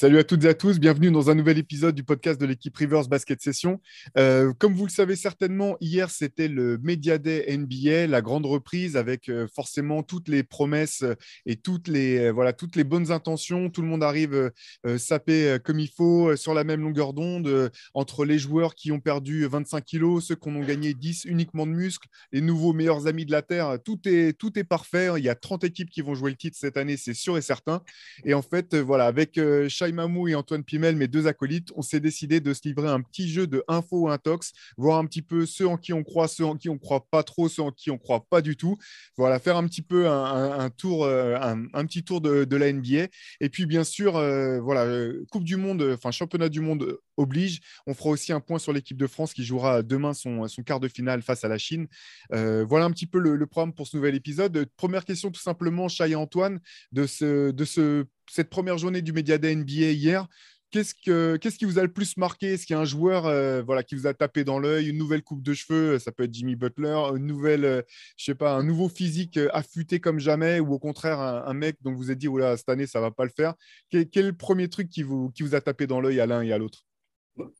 Salut à toutes et à tous, bienvenue dans un nouvel épisode du podcast de l'équipe Rivers Basket Session. Euh, comme vous le savez certainement, hier c'était le Media Day NBA, la grande reprise avec euh, forcément toutes les promesses et toutes les, euh, voilà, toutes les bonnes intentions. Tout le monde arrive euh, euh, sapé euh, comme il faut, euh, sur la même longueur d'onde, euh, entre les joueurs qui ont perdu 25 kilos, ceux qui en ont gagné 10 uniquement de muscles, les nouveaux meilleurs amis de la Terre. Tout est, tout est parfait. Il y a 30 équipes qui vont jouer le titre cette année, c'est sûr et certain. Et en fait, euh, voilà, avec euh, Shai Mamou et Antoine Pimel, mes deux acolytes, on s'est décidé de se livrer un petit jeu de info intox, voir un petit peu ceux en qui on croit, ceux en qui on croit pas trop, ceux en qui on croit pas du tout. Voilà, faire un petit peu un, tour, euh, un, petit tour de, la NBA. Et puis, bien sûr, euh, voilà, euh, Coupe du Monde, enfin, Championnat du Monde oblige. On fera aussi un point sur l'équipe de France qui jouera demain son, quart de finale face à la Chine. Voilà un petit peu le, programme pour ce nouvel épisode. Première question, tout simplement, Chai et Antoine, de, ce, de ce, cette première journée du Media Day NBA hier. Qu'est-ce, que, qu'est-ce qui vous a le plus marqué? Est-ce qu'il y a un joueur euh, voilà, qui vous a tapé dans l'œil? Une nouvelle coupe de cheveux, euh, ça peut être Jimmy Butler, une nouvelle, euh, je sais pas, un nouveau physique affûté comme jamais, ou au contraire un, mec dont vous êtes dit, Oula, cette année, ça va pas le faire. Quel, est le premier truc qui vous, qui vous a tapé dans l'œil à l'un et à l'autre?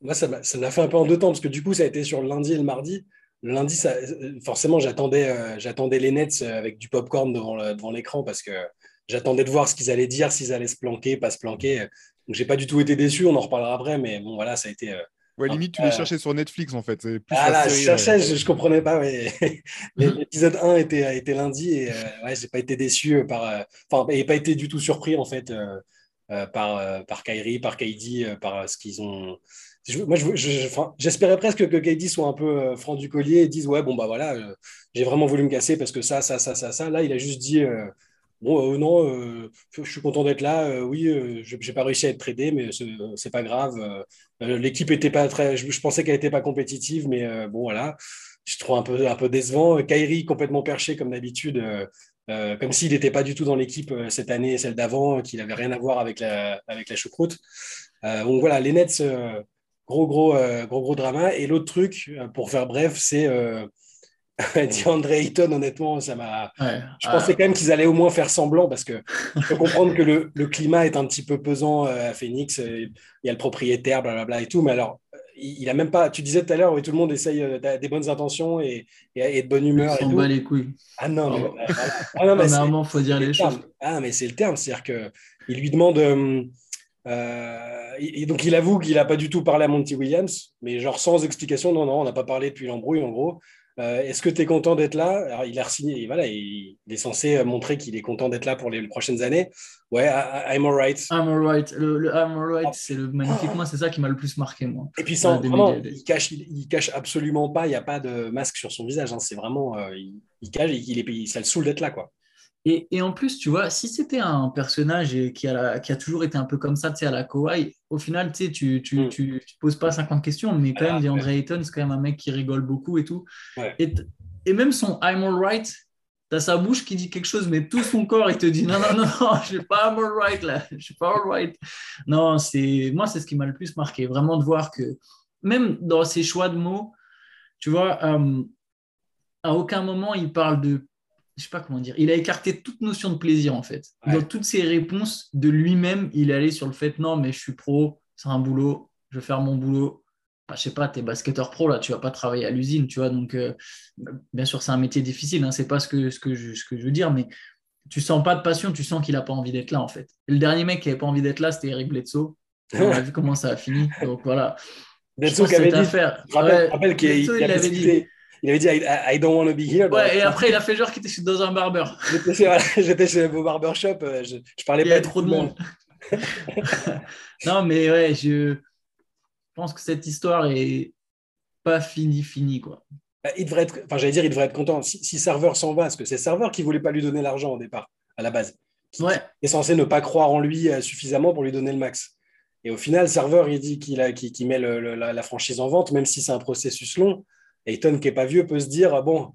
Moi, ça m'a fait un peu en deux temps, parce que du coup, ça a été sur le lundi et le mardi. Le lundi, forcément, j'attendais j'attendais les Nets avec du popcorn devant devant l'écran, parce que j'attendais de voir ce qu'ils allaient dire, s'ils allaient se planquer, pas se planquer. Donc, j'ai pas du tout été déçu, on en reparlera après, mais bon, voilà, ça a été. euh, Ouais, limite, tu les Euh, cherchais sur Netflix, en fait. Plus Ah là, je cherchais, euh, je, je comprenais pas. Ouais. L'épisode 1 était, était lundi et euh, ouais, j'ai pas été déçu par. euh, Enfin, et pas été du tout surpris en fait euh, euh, par, euh, par Kyrie, par euh, par euh, ce qu'ils ont. Je- moi, je- j'espérais presque que KD soit un peu euh, franc du collier et dise Ouais, bon, bah voilà, euh, j'ai vraiment voulu me casser parce que ça, ça, ça, ça, ça. Là, il a juste dit euh, Bon, euh, non, euh, je suis content d'être là. euh, oui, je j'ai pas réussi à être tradé, mais c'est pas grave. L'équipe était pas très. Je, pensais qu'elle était pas compétitive, mais bon, voilà. Je trouve un peu, un peu décevant. Kyrie complètement perché comme d'habitude, comme s'il n'était pas du tout dans l'équipe cette année celle d'avant, qu'il n'avait rien à voir avec la, avec la choucroute. Donc voilà, les Nets, gros, gros, gros, gros drama. Et l'autre truc, pour faire bref, c'est DeAndre Ayton, honnêtement, ça m'a. Ouais. Je pensais quand même qu'ils allaient au moins faire semblant parce que je peux comprendre que le, le climat est un petit peu pesant euh, à Phoenix. euh, Il y a le propriétaire, blablabla et tout. Mais alors, il il a même pas. Tu disais tout à l'heure, oui, tout le monde essaye euh, des bonnes intentions et, et, et de bonne il humeur. Et s'en bat les couilles. Ah non, mais, Oh. ah non, mais faut dire les le choses. Ah, mais c'est le terme. C'est-à-dire qu'il lui demande. euh, et donc, il avoue qu'il n'a pas du tout parlé à Monty Williams, mais genre sans explication. Non, non, on n'a pas parlé depuis l'embrouille, en gros. Euh, Est-ce que tu es content d'être là? Alors, il a signé, voilà, il, il est censé montrer qu'il est content d'être là pour les prochaines années. Ouais, I- I'm alright. I'm alright. Le, le I'm alright, c'est le magnifique. Moi, c'est ça qui m'a le plus marqué, moi. Et puis, vraiment, médias. il cache, il, il cache absolument pas. Il n'y a pas de masque sur son visage. hein, c'est vraiment, euh, il, il cache. Il, est, ça le saoule d'être là, quoi. Et, et en plus, tu vois, si c'était un personnage qui a, la- qui a toujours été un peu comme ça, tu sais, à la Kawhi, au final, tu sais, tu, tu, Mm. tu, tu poses pas 50 questions, mais quand Ah, même, DeAndre Ayton, c'est quand même un mec qui rigole beaucoup et tout. Ouais. Et même son I'm alright, t'as sa bouche qui dit quelque chose, mais tout son corps, il te dit non, non, non, non, je suis pas I'm alright là, je suis pas alright. Non, c'est moi, c'est ce qui m'a le plus marqué, vraiment de voir que même dans ses choix de mots, tu vois, euh, à aucun moment il parle de, je sais pas comment dire, il a écarté toute notion de plaisir en fait. Ouais. Dans toutes ses réponses de lui-même, il est allé sur le fait non, mais je suis pro, c'est un boulot, je vais faire mon boulot. Bah, je sais pas, t'es basketteur pro là, tu vas pas travailler à l'usine, tu vois. Donc, euh, bien sûr, c'est un métier difficile, hein, c'est pas ce que, ce, que je, ce que je veux dire, mais tu sens pas de passion, tu sens qu'il a pas envie d'être là en fait. Et le dernier mec qui avait pas envie d'être là, c'était Eric Bledsoe. On a vu comment ça a fini. Donc voilà. Bledsoe qui avait dit, affaire. rappelle, Ouais, rappelle qu'il avait dit. Il avait dit I, I don't want to be here. Ouais, et après, il a fait genre qu'il était dans un barber. J'étais chez, voilà, chez vos barbershop, euh, je, je parlais Il y pas a trop de monde. non, mais ouais, je pense que cette histoire est pas finie, finie, quoi. Bah, il devrait être, enfin, j'allais dire, il devrait être content. Si, si serveur s'en va, parce que c'est serveur qui voulait pas lui donner l'argent au départ, à la base, qui, Ouais. qui est censé ne pas croire en lui euh, suffisamment pour lui donner le max. Et au final, serveur, il dit qu'il qu'il, qu'il met le- le- la, la franchise en vente, même si c'est un processus long. Ayton, qui est pas vieux, peut se dire bon,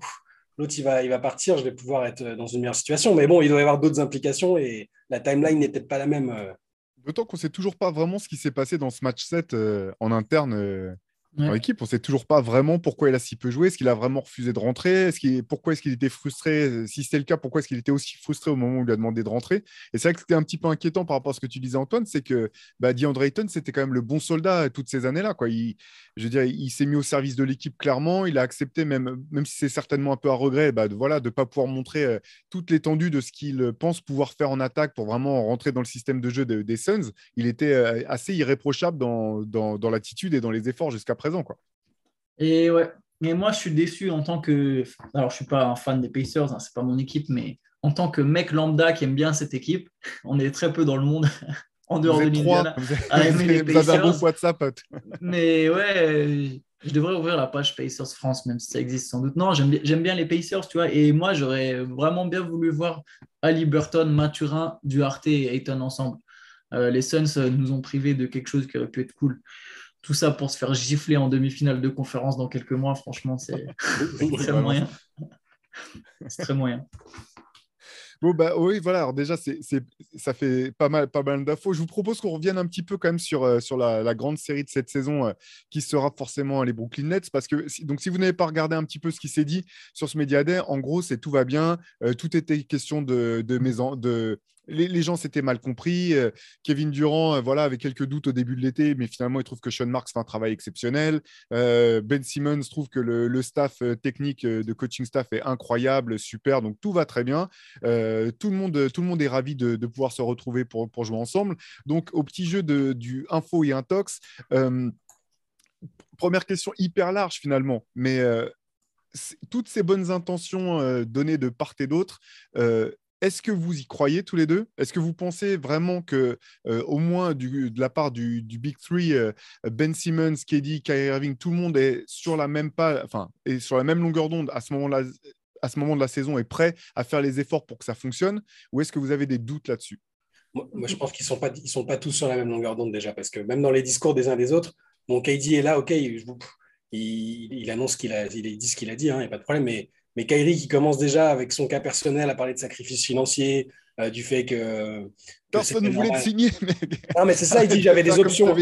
l'autre il va, il va partir, je vais pouvoir être dans une meilleure situation. Mais bon, il doit y avoir d'autres implications et la timeline n'est peut-être pas la même. euh. D'autant qu'on ne sait toujours pas vraiment ce qui s'est passé dans ce match 7 euh, en interne euh, dans Ouais. l'équipe. On ne sait toujours pas vraiment pourquoi il a si peu joué. Est-ce qu'il a vraiment refusé de rentrer? Est-ce qu'il- Pourquoi est-ce qu'il était frustré? Si c'était le cas, pourquoi est-ce qu'il était aussi frustré au moment où on lui a demandé de rentrer? Et c'est vrai que c'était un petit peu inquiétant par rapport à ce que tu disais, Antoine, c'est que bah, DeAndre Ayton, c'était quand même le bon soldat euh, toutes ces années-là. Quoi. Il, je veux dire, il s'est mis au service de l'équipe clairement. Il a accepté, même, même si c'est certainement un peu à regret, bah, de, voilà, de ne pas pouvoir montrer euh, toute l'étendue de ce qu'il pense pouvoir faire en attaque pour vraiment rentrer dans le système de jeu de- des Suns. Il était euh, assez irréprochable dans, dans, dans l'attitude et dans les efforts jusqu'à présent. Quoi. Et ouais, mais moi je suis déçu en tant que. Alors je suis pas un fan des Pacers, hein, c'est pas mon équipe, mais en tant que mec lambda qui aime bien cette équipe, on est très peu dans le monde en dehors Vous de êtes trois, l'Indiana. vous, êtes- à aimer les vous avez un Pacers. groupe WhatsApp. Mais ouais, je devrais ouvrir la page Pacers France, même si ça existe sans doute. Non, j'aime bien, j'aime bien les Pacers, tu vois. Et moi, j'aurais vraiment bien voulu voir Ali Burton, Mathurin, Duarte et Ayton ensemble. Euh, les Suns euh, nous ont privés de quelque chose qui aurait pu être cool. Tout ça pour se faire gifler en demi-finale de conférence dans quelques mois, franchement, c'est très moyen. C'est très moyen. Bon, bah oui, voilà. Alors déjà, c'est, c'est- ça fait pas mal, pas mal d'infos. Je vous propose qu'on revienne un petit peu quand même sur, euh, sur la, la grande série de cette saison euh, qui sera forcément les Brooklyn Nets. Parce que si, donc, si vous n'avez pas regardé un petit peu ce qui s'est dit sur ce Media Day, en gros, c'est tout va bien. euh, tout était question de, de, maison, de les, gens s'étaient mal compris. euh, Kevin Durant, euh, voilà, avait quelques doutes au début de l'été, mais finalement, il trouve que Sean Marks fait un travail exceptionnel. Euh, ben Simmons trouve que le, staff technique de coaching staff est incroyable, super. Donc tout va très bien. Tout, le monde, tout le monde est ravi de, pouvoir se retrouver pour, pour jouer ensemble. Donc, au petit jeu de, du info et intox, première question hyper large finalement, mais toutes ces bonnes intentions données de part et d'autre, est-ce que vous y croyez tous les deux? Est-ce que vous pensez vraiment que, euh, au moins de la part du, Big Three, euh, Ben Simmons, KD, Kyrie Irving, tout le monde est sur la même pas, enfin, sur la même longueur d'onde à ce moment-là, à ce moment de la saison, est prêt à faire les efforts pour que ça fonctionne? Ou est-ce que vous avez des doutes là-dessus? Moi, je pense qu'ils sont, pas- ils sont pas tous sur la même longueur d'onde déjà, parce que même dans les discours des uns des autres, mon KD est là, ok, il, annonce qu'il a, dit ce qu'il a dit, il n'y a pas de problème, mais, mais Kyrie qui commence déjà avec son cas personnel à parler de sacrifices financiers, euh, du fait que... que Personne ne voulait te signer, mais Non, mais c'est ça, il dit j'avais des options.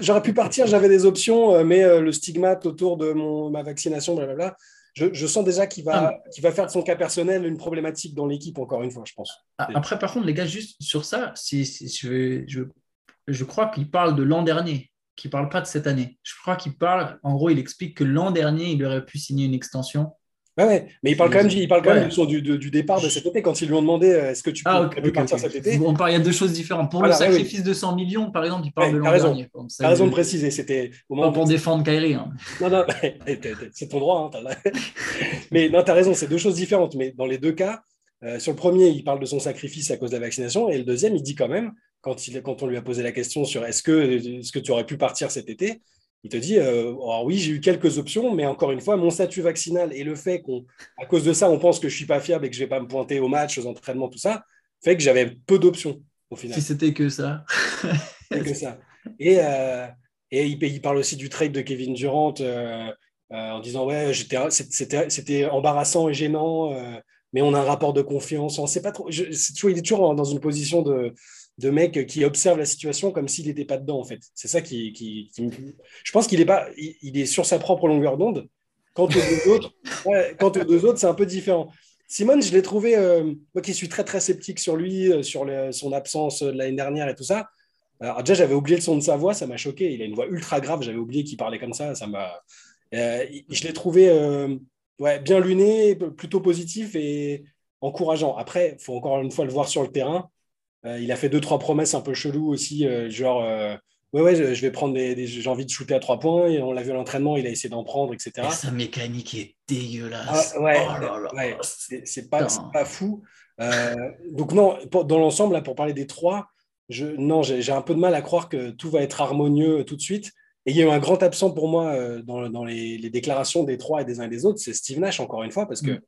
J'aurais pu partir, j'avais des options, euh, mais euh, le stigmate autour de mon, ma vaccination, blablabla, je, je sens déjà qu'il va, qu'il va faire de son cas personnel une problématique dans l'équipe, encore une fois, je pense. Ah, Après, par contre, les gars, juste sur ça, si, si je, je, je crois qu'il parle de l'an dernier, qu'il ne parle pas de cette année. Je crois qu'il parle, en gros, il explique que l'an dernier, il aurait pu signer une extension. Ouais, ouais. Mais il parle quand même, il parle quand Ouais. même du, de- du départ de cet été, quand ils lui ont demandé euh, est-ce que tu peux Ah, peux ok, partir cet été. On parle, il y a deux choses différentes. Pour Voilà, le oui. sacrifice de 100 millions, par exemple, il parle de l'an raison. dernier. Comme ça, T'as raison de préciser, c'était au Pas moment pour défendre Kyrie. hein. Non, non, c'est ton droit. hein, mais non, tu as raison, c'est deux choses différentes. Mais dans les deux cas, euh, sur le premier, il parle de son sacrifice à cause de la vaccination. Et le deuxième, il dit quand même, quand, il, quand on lui a posé la question sur est-ce que, est que tu aurais pu partir cet été, il te dit euh, alors oui, j'ai eu quelques options, mais encore une fois, mon statut vaccinal et le fait qu'à cause de ça, on pense que je suis pas fiable et que je vais pas me pointer aux matchs, aux entraînements, tout ça, fait que j'avais peu d'options au final. Si c'était que ça. Que ça. Et, euh, et il, il parle aussi du trade de Kevin Durant euh, en disant ouais, c'était c'était embarrassant et gênant, mais on a un rapport de confiance. On sait pas trop. je- c'est toujours, il est toujours dans une position de, de mec qui observe la situation comme s'il n'était pas dedans en fait. C'est ça qui, qui, qui me- Je pense qu'il est pas, il, est sur sa propre longueur d'onde. Quant aux deux autres, ouais, quant aux deux autres, c'est un peu différent. Simone, je l'ai trouvé, euh, moi qui suis très très sceptique sur lui, euh, sur le- son absence euh, de l'année dernière et tout ça. Alors déjà, j'avais oublié le son de sa voix, ça m'a choqué. Il a une voix ultra grave, j'avais oublié qu'il parlait comme ça. ça m'a... Euh, je l'ai trouvé ouais, bien luné, plutôt positif et encourageant. Après, il faut encore une fois le voir sur le terrain. Euh, il a fait deux, trois promesses un peu cheloues aussi, euh, genre euh, ouais, ouais, je, vais prendre des, des- j'ai envie de shooter à trois points. Et on l'a vu à l'entraînement, il a essayé d'en prendre, etc. Et sa mécanique est dégueulasse. Ah, ouais, Oh ouais, c'est c'est pas, pas fou. Euh, donc non, pour- dans l'ensemble, là, pour parler des trois, je, non, j'ai j'ai un peu de mal à croire que tout va être harmonieux tout de suite. Et il y a eu un grand absent pour moi euh, dans, dans les, les déclarations des trois et des uns et des autres, c'est Steve Nash, encore une fois, parce que Mm.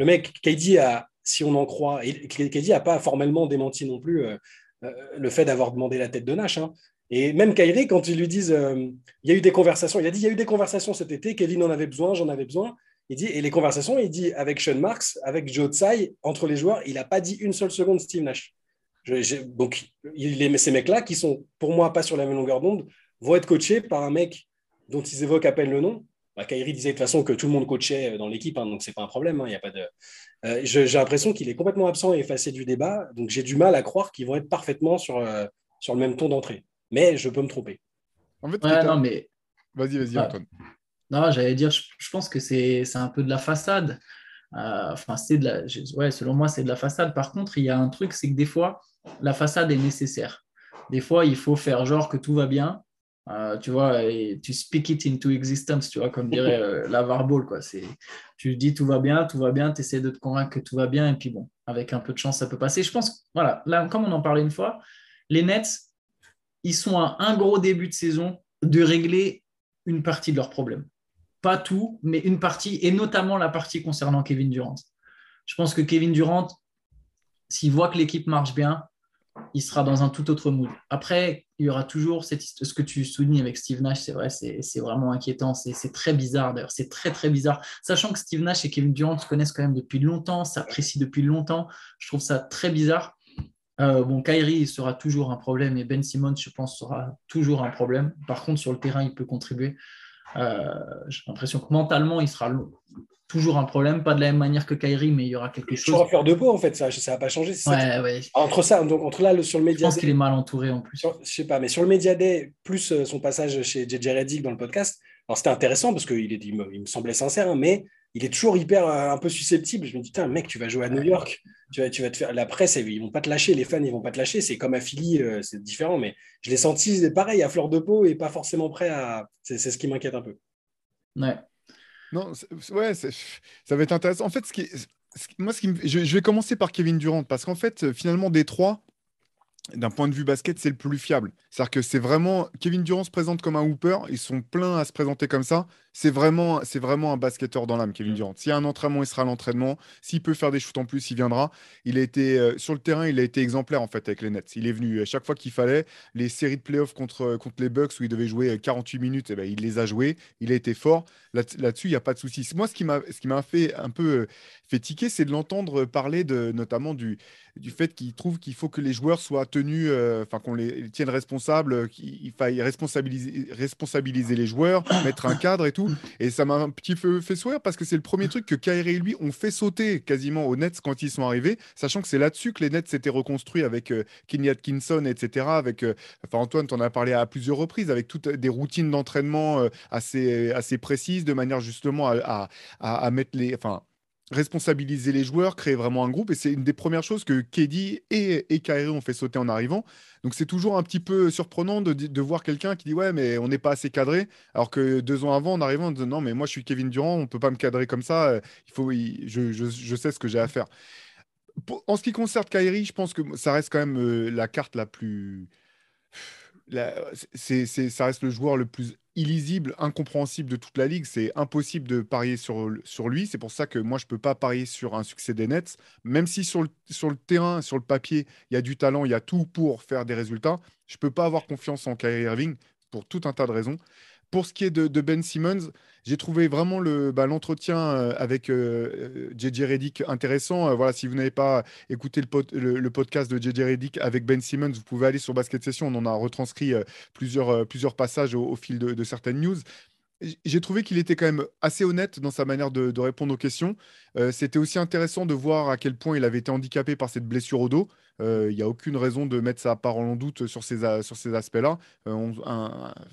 le mec, KD a, si on en croit, et KD n'a pas formellement démenti non plus euh, euh, le fait d'avoir demandé la tête de Nash, hein. Et même Kyrie, quand ils lui disent, euh, il y a eu des conversations, il a dit, il y a eu des conversations cet été, Kevin en avait besoin, j'en avais besoin. Il dit, et les conversations, il dit, avec Sean Marks, avec Joe Tsai, entre les joueurs, il n'a pas dit une seule seconde Steve Nash. donc, ces mecs-là, qui sont pour moi pas sur la même longueur d'onde, vont être coachés par un mec dont ils évoquent à peine le nom. Bah, Kyrie disait de toute façon que tout le monde coachait dans l'équipe, hein, donc c'est pas un problème. Hein, y a pas de... Euh, j'ai l'impression qu'il est complètement absent et effacé du débat, donc j'ai du mal à croire qu'ils vont être parfaitement sur, euh, sur le même ton d'entrée. Mais je peux me tromper. En fait, Ouais, non, mais vas-y, vas-y. Antoine. Non, j'allais dire, je, je pense que c'est c'est un peu de la façade. Euh, Enfin, c'est de la, ouais, selon moi, c'est de la façade. Par contre, il y a un truc, c'est que des fois, la façade est nécessaire. Des fois, il faut faire genre que tout va bien. Euh, tu vois, et tu speak it into existence, tu vois, comme dirait euh, Lavar Ball, quoi. Tu dis tout va bien, tout va bien, tu essaies de te convaincre que tout va bien, et puis bon, avec un peu de chance, ça peut passer. Je pense, voilà, là, comme on en parlait une fois, les Nets, ils sont à un gros début de saison de régler une partie de leurs problèmes. Pas tout, mais une partie, et notamment la partie concernant Kevin Durant. Je pense que Kevin Durant, s'il voit que l'équipe marche bien, il sera dans un tout autre mood. Après, il y aura toujours ce que tu soulignes avec Steve Nash, c'est vrai, c'est vraiment inquiétant, c'est c'est très bizarre d'ailleurs, c'est très très bizarre. Sachant que Steve Nash et Kevin Durant se connaissent quand même depuis longtemps, s'apprécient depuis longtemps, je trouve ça très bizarre. Euh, bon, Kyrie sera toujours un problème et Ben Simmons, je pense, sera toujours un problème. Par contre, sur le terrain, il peut contribuer. Euh, J'ai l'impression que mentalement, il sera toujours un problème. Pas de la même manière que Kyrie, mais il y aura quelque chose. Toujours à fleur de peau, en fait, ça ça n'a pas ça qui- Ouais, ouais. Entre ça, donc entre là, le- sur le Je média. pense qu'il est mal entouré en plus. sur- je sais pas, mais sur le Media Day, plus euh, son passage chez JJ Reddick dans le podcast, alors c'était intéressant parce qu'il est- il me, il me semblait sincère, hein, mais il est toujours hyper euh, un peu susceptible. Je me dis, putain, mec, tu vas jouer à New York, tu vas, tu vas te faire. La presse, ils vont pas te lâcher, les fans, ils vont pas te lâcher. C'est comme à Philly, euh, c'est différent, mais je l'ai senti pareil, à fleur de peau et pas forcément prêt à. C'est c'est ce qui m'inquiète un peu. Ouais. Non, ouais, c'est- ça va être intéressant. En fait, ce qui est- ce qui- moi, ce qui me- je, je vais commencer par Kevin Durant parce qu'en fait, euh, finalement, des trois, d'un point de vue basket, c'est le plus fiable. C'est-à-dire que c'est vraiment Kevin Durant se présente comme un hooper, ils sont pleins à se présenter comme ça. C'est vraiment, c'est vraiment un basketteur dans l'âme, Kevin Durant. S'il y a un entraînement, il sera à l'entraînement. S'il peut faire des shoots en plus, il viendra. Il a été euh, sur le terrain, il a été exemplaire en fait avec les Nets. Il est venu à chaque fois qu'il fallait. Les séries de playoffs contre, contre les Bucks où il devait jouer euh, 48 minutes, eh ben, il les a joués. Il a été fort. Là- Là-dessus, il n'y a pas de souci. Moi, ce qui m'a ce qui m'a fait un peu euh, fait tiquer, c'est de l'entendre parler de, notamment du, du fait qu'il trouve qu'il faut que les joueurs soient tenus, euh, enfin qu'on les, les tienne responsables, euh, qu'il il faille responsabiliser, responsabiliser les joueurs, mettre un cadre et tout. Et ça m'a un petit peu fait sourire parce que c'est le premier truc que Kyrie et lui ont fait sauter quasiment aux Nets quand ils sont arrivés, sachant que c'est là-dessus que les Nets s'étaient reconstruits avec euh, Kenny Atkinson, etc. Avec, euh, enfin Antoine, t'en as parlé à plusieurs reprises, avec toutes des routines d'entraînement euh, assez, assez précises, de manière justement à, à- mettre les, responsabiliser les joueurs, créer vraiment un groupe. Et c'est une des premières choses que KD et, et Kyrie ont fait sauter en arrivant. Donc c'est toujours un petit peu surprenant de, de voir quelqu'un qui dit ouais mais on n'est pas assez cadré, alors que deux ans avant en arrivant on disait non mais moi je suis Kevin Durant, on peut pas me cadrer comme ça, euh, il faut, je, je- sais ce que j'ai à faire. En ce qui concerne Kyrie, je pense que ça reste quand même euh, la carte la plus c'est, c'est- ça reste le joueur le plus illisible, incompréhensible de toute la ligue. C'est impossible de parier sur, sur lui. C'est pour ça que moi, je ne peux pas parier sur un succès des Nets. Même si sur le, sur le terrain, sur le papier, il y a du talent, il y a tout pour faire des résultats, je ne peux pas avoir confiance en Kyrie Irving pour tout un tas de raisons. Pour ce qui est de, Ben Simmons, j'ai trouvé vraiment bah, l'entretien euh, avec euh, euh, JJ Redick intéressant. Euh, voilà, si vous n'avez pas écouté le, pod- le- le podcast de JJ Redick avec Ben Simmons, vous pouvez aller sur Basket Session. On en a retranscrit plusieurs, passages au, fil de, certaines news. J'ai trouvé qu'il était quand même assez honnête dans sa manière de, répondre aux questions. C'était aussi intéressant de voir à quel point il avait été handicapé par cette blessure au dos. Euh, Il n'y a aucune raison de mettre sa parole en doute sur ces, a- sur ces aspects-là. Euh,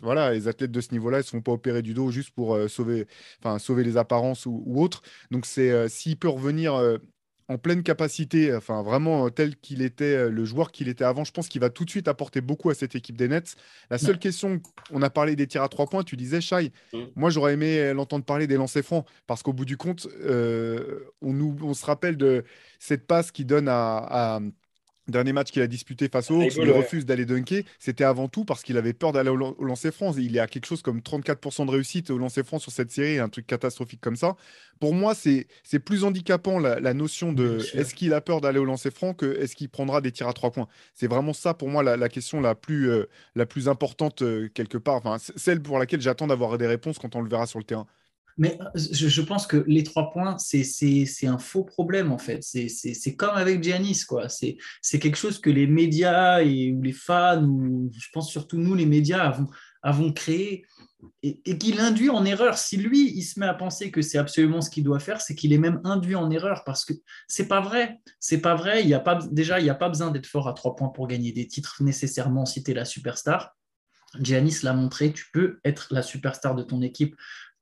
voilà, les athlètes de ce niveau-là, ils ne se font pas opérer du dos juste pour euh, sauver, sauver les apparences ou, ou autre. Donc, c'est euh, s'il peut revenir euh, en pleine capacité, enfin vraiment euh, tel qu'il était, euh, le joueur qu'il était avant, je pense qu'il va tout de suite apporter beaucoup à cette équipe des Nets. La seule question, on a parlé des tirs à trois points, tu disais, Shai, Mm. moi j'aurais aimé euh, l'entendre parler des lancers francs, parce qu'au bout du compte, euh, on, nous, on se rappelle de cette passe qu'il donne à, à, dernier match qu'il a disputé face aux Hawks, il refuse d'aller dunker, c'était avant tout parce qu'il avait peur d'aller au, lancer France. Il est à quelque chose comme 34% de réussite au lancer France sur cette série, un truc catastrophique comme ça. Pour moi, c'est plus handicapant la, notion de est-ce qu'il a peur d'aller au lancer franc que est-ce qu'il prendra des tirs à trois points. C'est vraiment ça pour moi la, question la plus, euh, la plus importante euh, quelque part, enfin, celle pour laquelle j'attends d'avoir des réponses quand on le verra sur le terrain. Mais euh, je, pense que les trois points, c'est un faux problème en fait. C'est comme avec Giannis, quoi. C'est quelque chose que les médias et, ou les fans, ou je pense surtout nous, les médias, avons, créé et, et qu'il induit en erreur. Si lui, il se met à penser que c'est absolument ce qu'il doit faire, c'est qu'il est même induit en erreur parce que c'est pas vrai. C'est pas vrai. Il y a pas, déjà, il n'y a pas besoin d'être fort à trois points pour gagner des titres nécessairement si tu es la superstar. Giannis l'a montré, tu peux être la superstar de ton équipe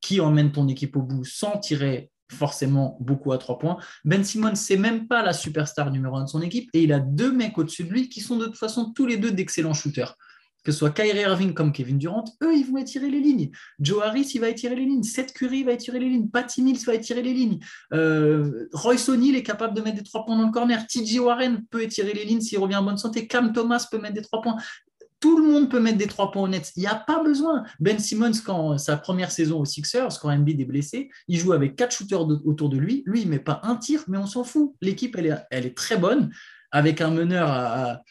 qui emmène ton équipe au bout sans tirer forcément beaucoup à trois points. Ben Simmons, c'est même pas la superstar numéro un de son équipe et il a deux mecs au-dessus de lui qui sont de toute façon tous les deux d'excellents shooters. Que ce soit Kyrie Irving comme Kevin Durant, eux, ils vont étirer les lignes. Joe Harris, il va étirer les lignes. Seth Curry va étirer les lignes. Patty Mills va étirer les lignes. Euh, Royce O'Neal est capable de mettre des trois points dans le corner. TJ Warren peut étirer les lignes s'il revient en bonne santé. Cam Thomas peut mettre des trois points. Tout le monde peut mettre des trois points honnêtes. Il n'y a pas besoin. Ben Simmons, quand sa première saison aux Sixers, quand Embiid est blessé, il joue avec quatre shooters autour de lui. Lui, il met pas un tir, mais on s'en fout. L'équipe, elle est, elle est très bonne, avec un meneur à,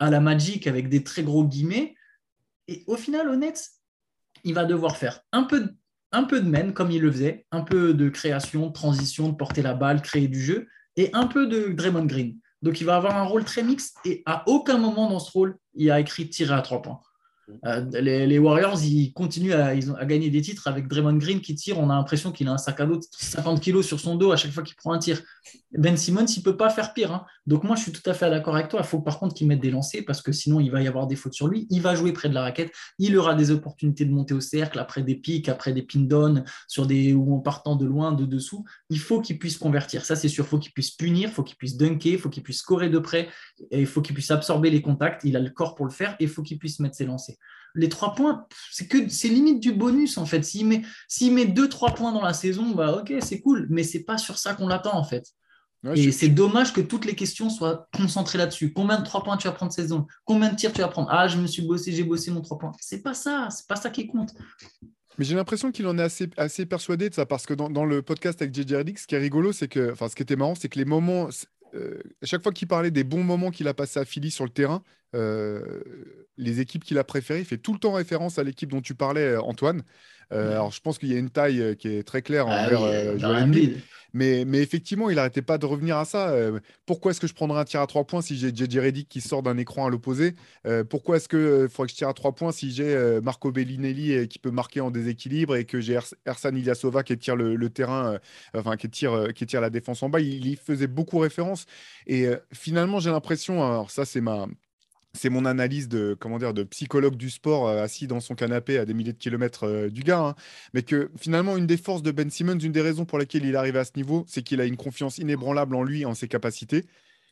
à, la Magic, avec des très gros guillemets. Et au final, honnête, il va devoir faire un peu, de, un peu de comme il le faisait, un peu de création, de transition, de porter la balle, créer du jeu, et un peu de Draymond Green. Donc, il va avoir un rôle très mixte et à aucun moment dans ce rôle, il a écrit tirer à trois points. Euh, les, Warriors, ils continuent à, gagner des titres avec Draymond Green qui tire. On a l'impression qu'il a un sac à dos de 50 kilos sur son dos à chaque fois qu'il prend un tir. Ben Simmons, il peut pas faire pire. Hein. Donc moi, je suis tout à fait d'accord avec toi. Il faut par contre qu'il mette des lancers parce que sinon, il va y avoir des fautes sur lui. Il va jouer près de la raquette. Il aura des opportunités de monter au cercle après des pics, après des pin sur des ou en partant de loin, de dessous. Il faut qu'il puisse convertir. Ça, c'est sûr. Il faut qu'il puisse punir. Il faut qu'il puisse dunker. Il faut qu'il puisse scorer de près. Et il faut qu'il puisse absorber les contacts. Il a le corps pour le faire. Et il faut qu'il puisse mettre ses lancers les trois points, c'est que c'est limite du bonus en fait. S'il met, s'il met deux, trois points dans la saison, bah ok, c'est cool, mais c'est pas sur ça qu'on l'attend en fait. et c'est dommage que toutes les questions soient concentrées là-dessus. Combien de trois points tu vas prendre cette saison? Combien de tirs tu vas prendre? Ah, je me suis bossé, j'ai bossé mon trois points. C'est pas ça, c'est pas ça qui compte. Mais j'ai l'impression qu'il en est assez, assez persuadé de ça, parce que dans, le podcast avec JJ Reddick, ce qui est rigolo, c'est que, enfin, ce qui était marrant, c'est que les moments, euh, chaque fois qu'il parlait des bons moments qu'il a passé à Philly sur le terrain, euh, les équipes qu'il a préférées, il fait tout le temps référence à l'équipe dont tu parlais, Antoine. Euh, alors, je pense qu'il y a une taille qui est très claire ah envers Joel Embiid. Mais, effectivement, il n'arrêtait pas de revenir à ça. Euh, pourquoi est-ce que je prendrais un tir à trois points si j'ai JJ Reddick qui sort d'un écran à l'opposé euh, Pourquoi est-ce qu'il euh, faudrait que je tire à trois points si j'ai Marco Bellinelli qui peut marquer en déséquilibre et que j'ai Ersan Ilyasova qui tire le, terrain, enfin qui tire, qui tire la défense en bas il y faisait beaucoup référence. Et finalement, j'ai l'impression, alors ça c'est ma, c'est mon analyse de, comment dire, de psychologue du sport euh, assis dans son canapé à des milliers de kilomètres euh, du gars. Hein. mais que finalement, une des forces de Ben Simmons, une des raisons pour lesquelles il est arrivé à ce niveau, c'est qu'il a une confiance inébranlable en lui, en ses capacités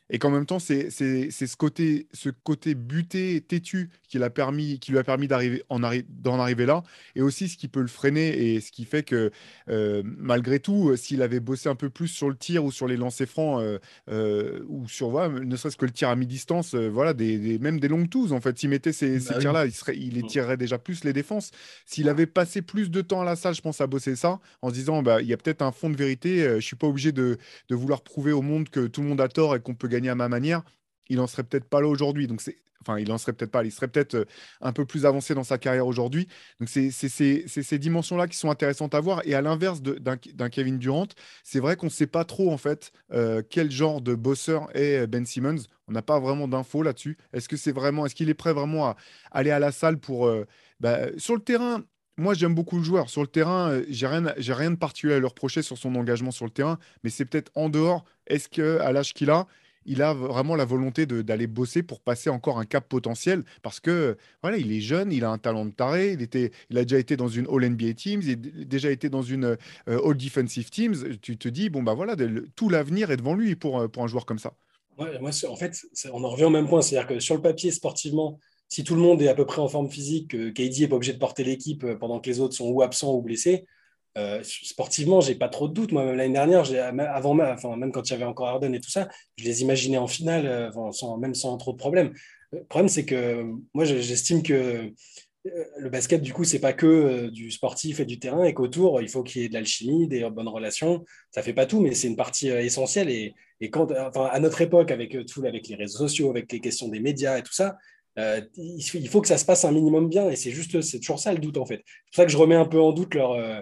et qu'en même temps, c'est ce côté, ce côté buté, têtu qui, a permis, qui lui a permis d'arriver d'en arriver là, et aussi ce qui peut le freiner, et ce qui fait que, euh, malgré tout, euh, s'il avait bossé un peu plus sur le tir ou sur les lancers francs, euh, ou sur, voilà, ne serait-ce que le tir à mi-distance, voilà, des, même des longues tours, en fait, s'il mettait ces, bah tirs-là, il, serait, il mm. tirerait déjà plus les défenses. S'il avait passé plus de temps à la salle, je pense, à bosser ça, en se disant, bah, il y a peut-être un fond de vérité, je ne suis pas obligé de, de vouloir prouver au monde que tout le monde a tort et qu'on peut gagner à ma manière, il en serait peut-être pas là aujourd'hui. Donc c'est enfin, il en serait peut-être pas, il serait peut-être euh, un peu plus avancé dans sa carrière aujourd'hui. Donc, c'est ces dimensions-là qui sont intéressantes à voir. Et à l'inverse d'un Kevin Durant, c'est vrai qu'on ne sait pas trop, en fait, euh, quel genre de bosseur est euh, Ben Simmons. On n'a pas vraiment d'infos là-dessus. Est-ce que c'est vraiment, est-ce qu'il est prêt vraiment à aller à la salle pour. Bah, sur le terrain, moi, j'aime beaucoup le joueur. Sur le terrain, j'ai rien, j'ai rien de particulier à le reprocher sur son engagement sur le terrain, mais c'est peut-être en dehors. Est-ce que à l'âge qu'il a, il a vraiment la volonté d'aller bosser pour passer encore un cap potentiel parce que voilà, il est jeune, il a un talent de taré, il, était, il a déjà été dans une All NBA Teams, il a déjà été dans une euh, All Defensive Teams. Tu te dis, bon, bah voilà, tout l'avenir est devant lui pour, euh, pour un joueur comme ça. Moi, en fait, on en revient au même point. C'est-à-dire que sur le papier, sportivement, si tout le monde est à peu près en forme physique, que KD n'est pas obligé de porter l'équipe euh, pendant que les autres sont ou absents ou blessés, euh, sportivement, j'ai pas trop de doutes. Moi, même l'année dernière, avant, enfin, même quand il y avait encore Harden et tout ça, je les imaginais en finale, euh, sans, même sans trop de problèmes. Le problème, c'est que moi, j'estime que le basket, du coup, c'est pas que du sportif et du terrain, et qu'autour, il faut qu'il y ait de l'alchimie, des bonnes relations. Ça fait pas tout, mais c'est une partie essentielle. Et, quand, à notre époque, avec tout, avec les réseaux sociaux, avec les questions des médias et tout ça, euh, il faut que ça se passe un minimum bien et c'est juste c'est toujours ça le doute en fait. C'est pour ça que je remets un peu en doute leur, euh,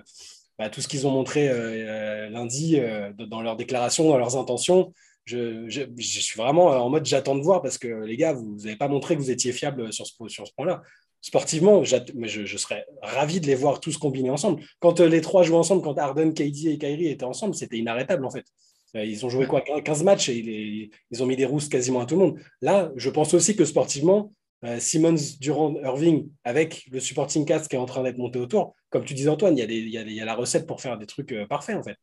bah, tout ce qu'ils ont montré euh, lundi dans leurs déclarations, dans leurs intentions. Je, je, je, suis vraiment en mode j'attends de voir parce que les gars, vous n'avez pas montré que vous étiez fiable sur ce, sur ce point-là. Sportivement, je, je, serais ravi de les voir tous combinés ensemble. Quand les trois jouent ensemble, quand Arden, KD et Kyrie étaient ensemble, c'était inarrêtable en fait. Ils ont joué quoi 15 matchs et ils ont mis des roustes quasiment à tout le monde. Là, je pense aussi que sportivement, euh, Simmons, Durant, Irving, avec le supporting cast qui est en train d'être monté autour, comme tu dis Antoine, il y, a la recette pour faire des trucs euh, parfaits en fait.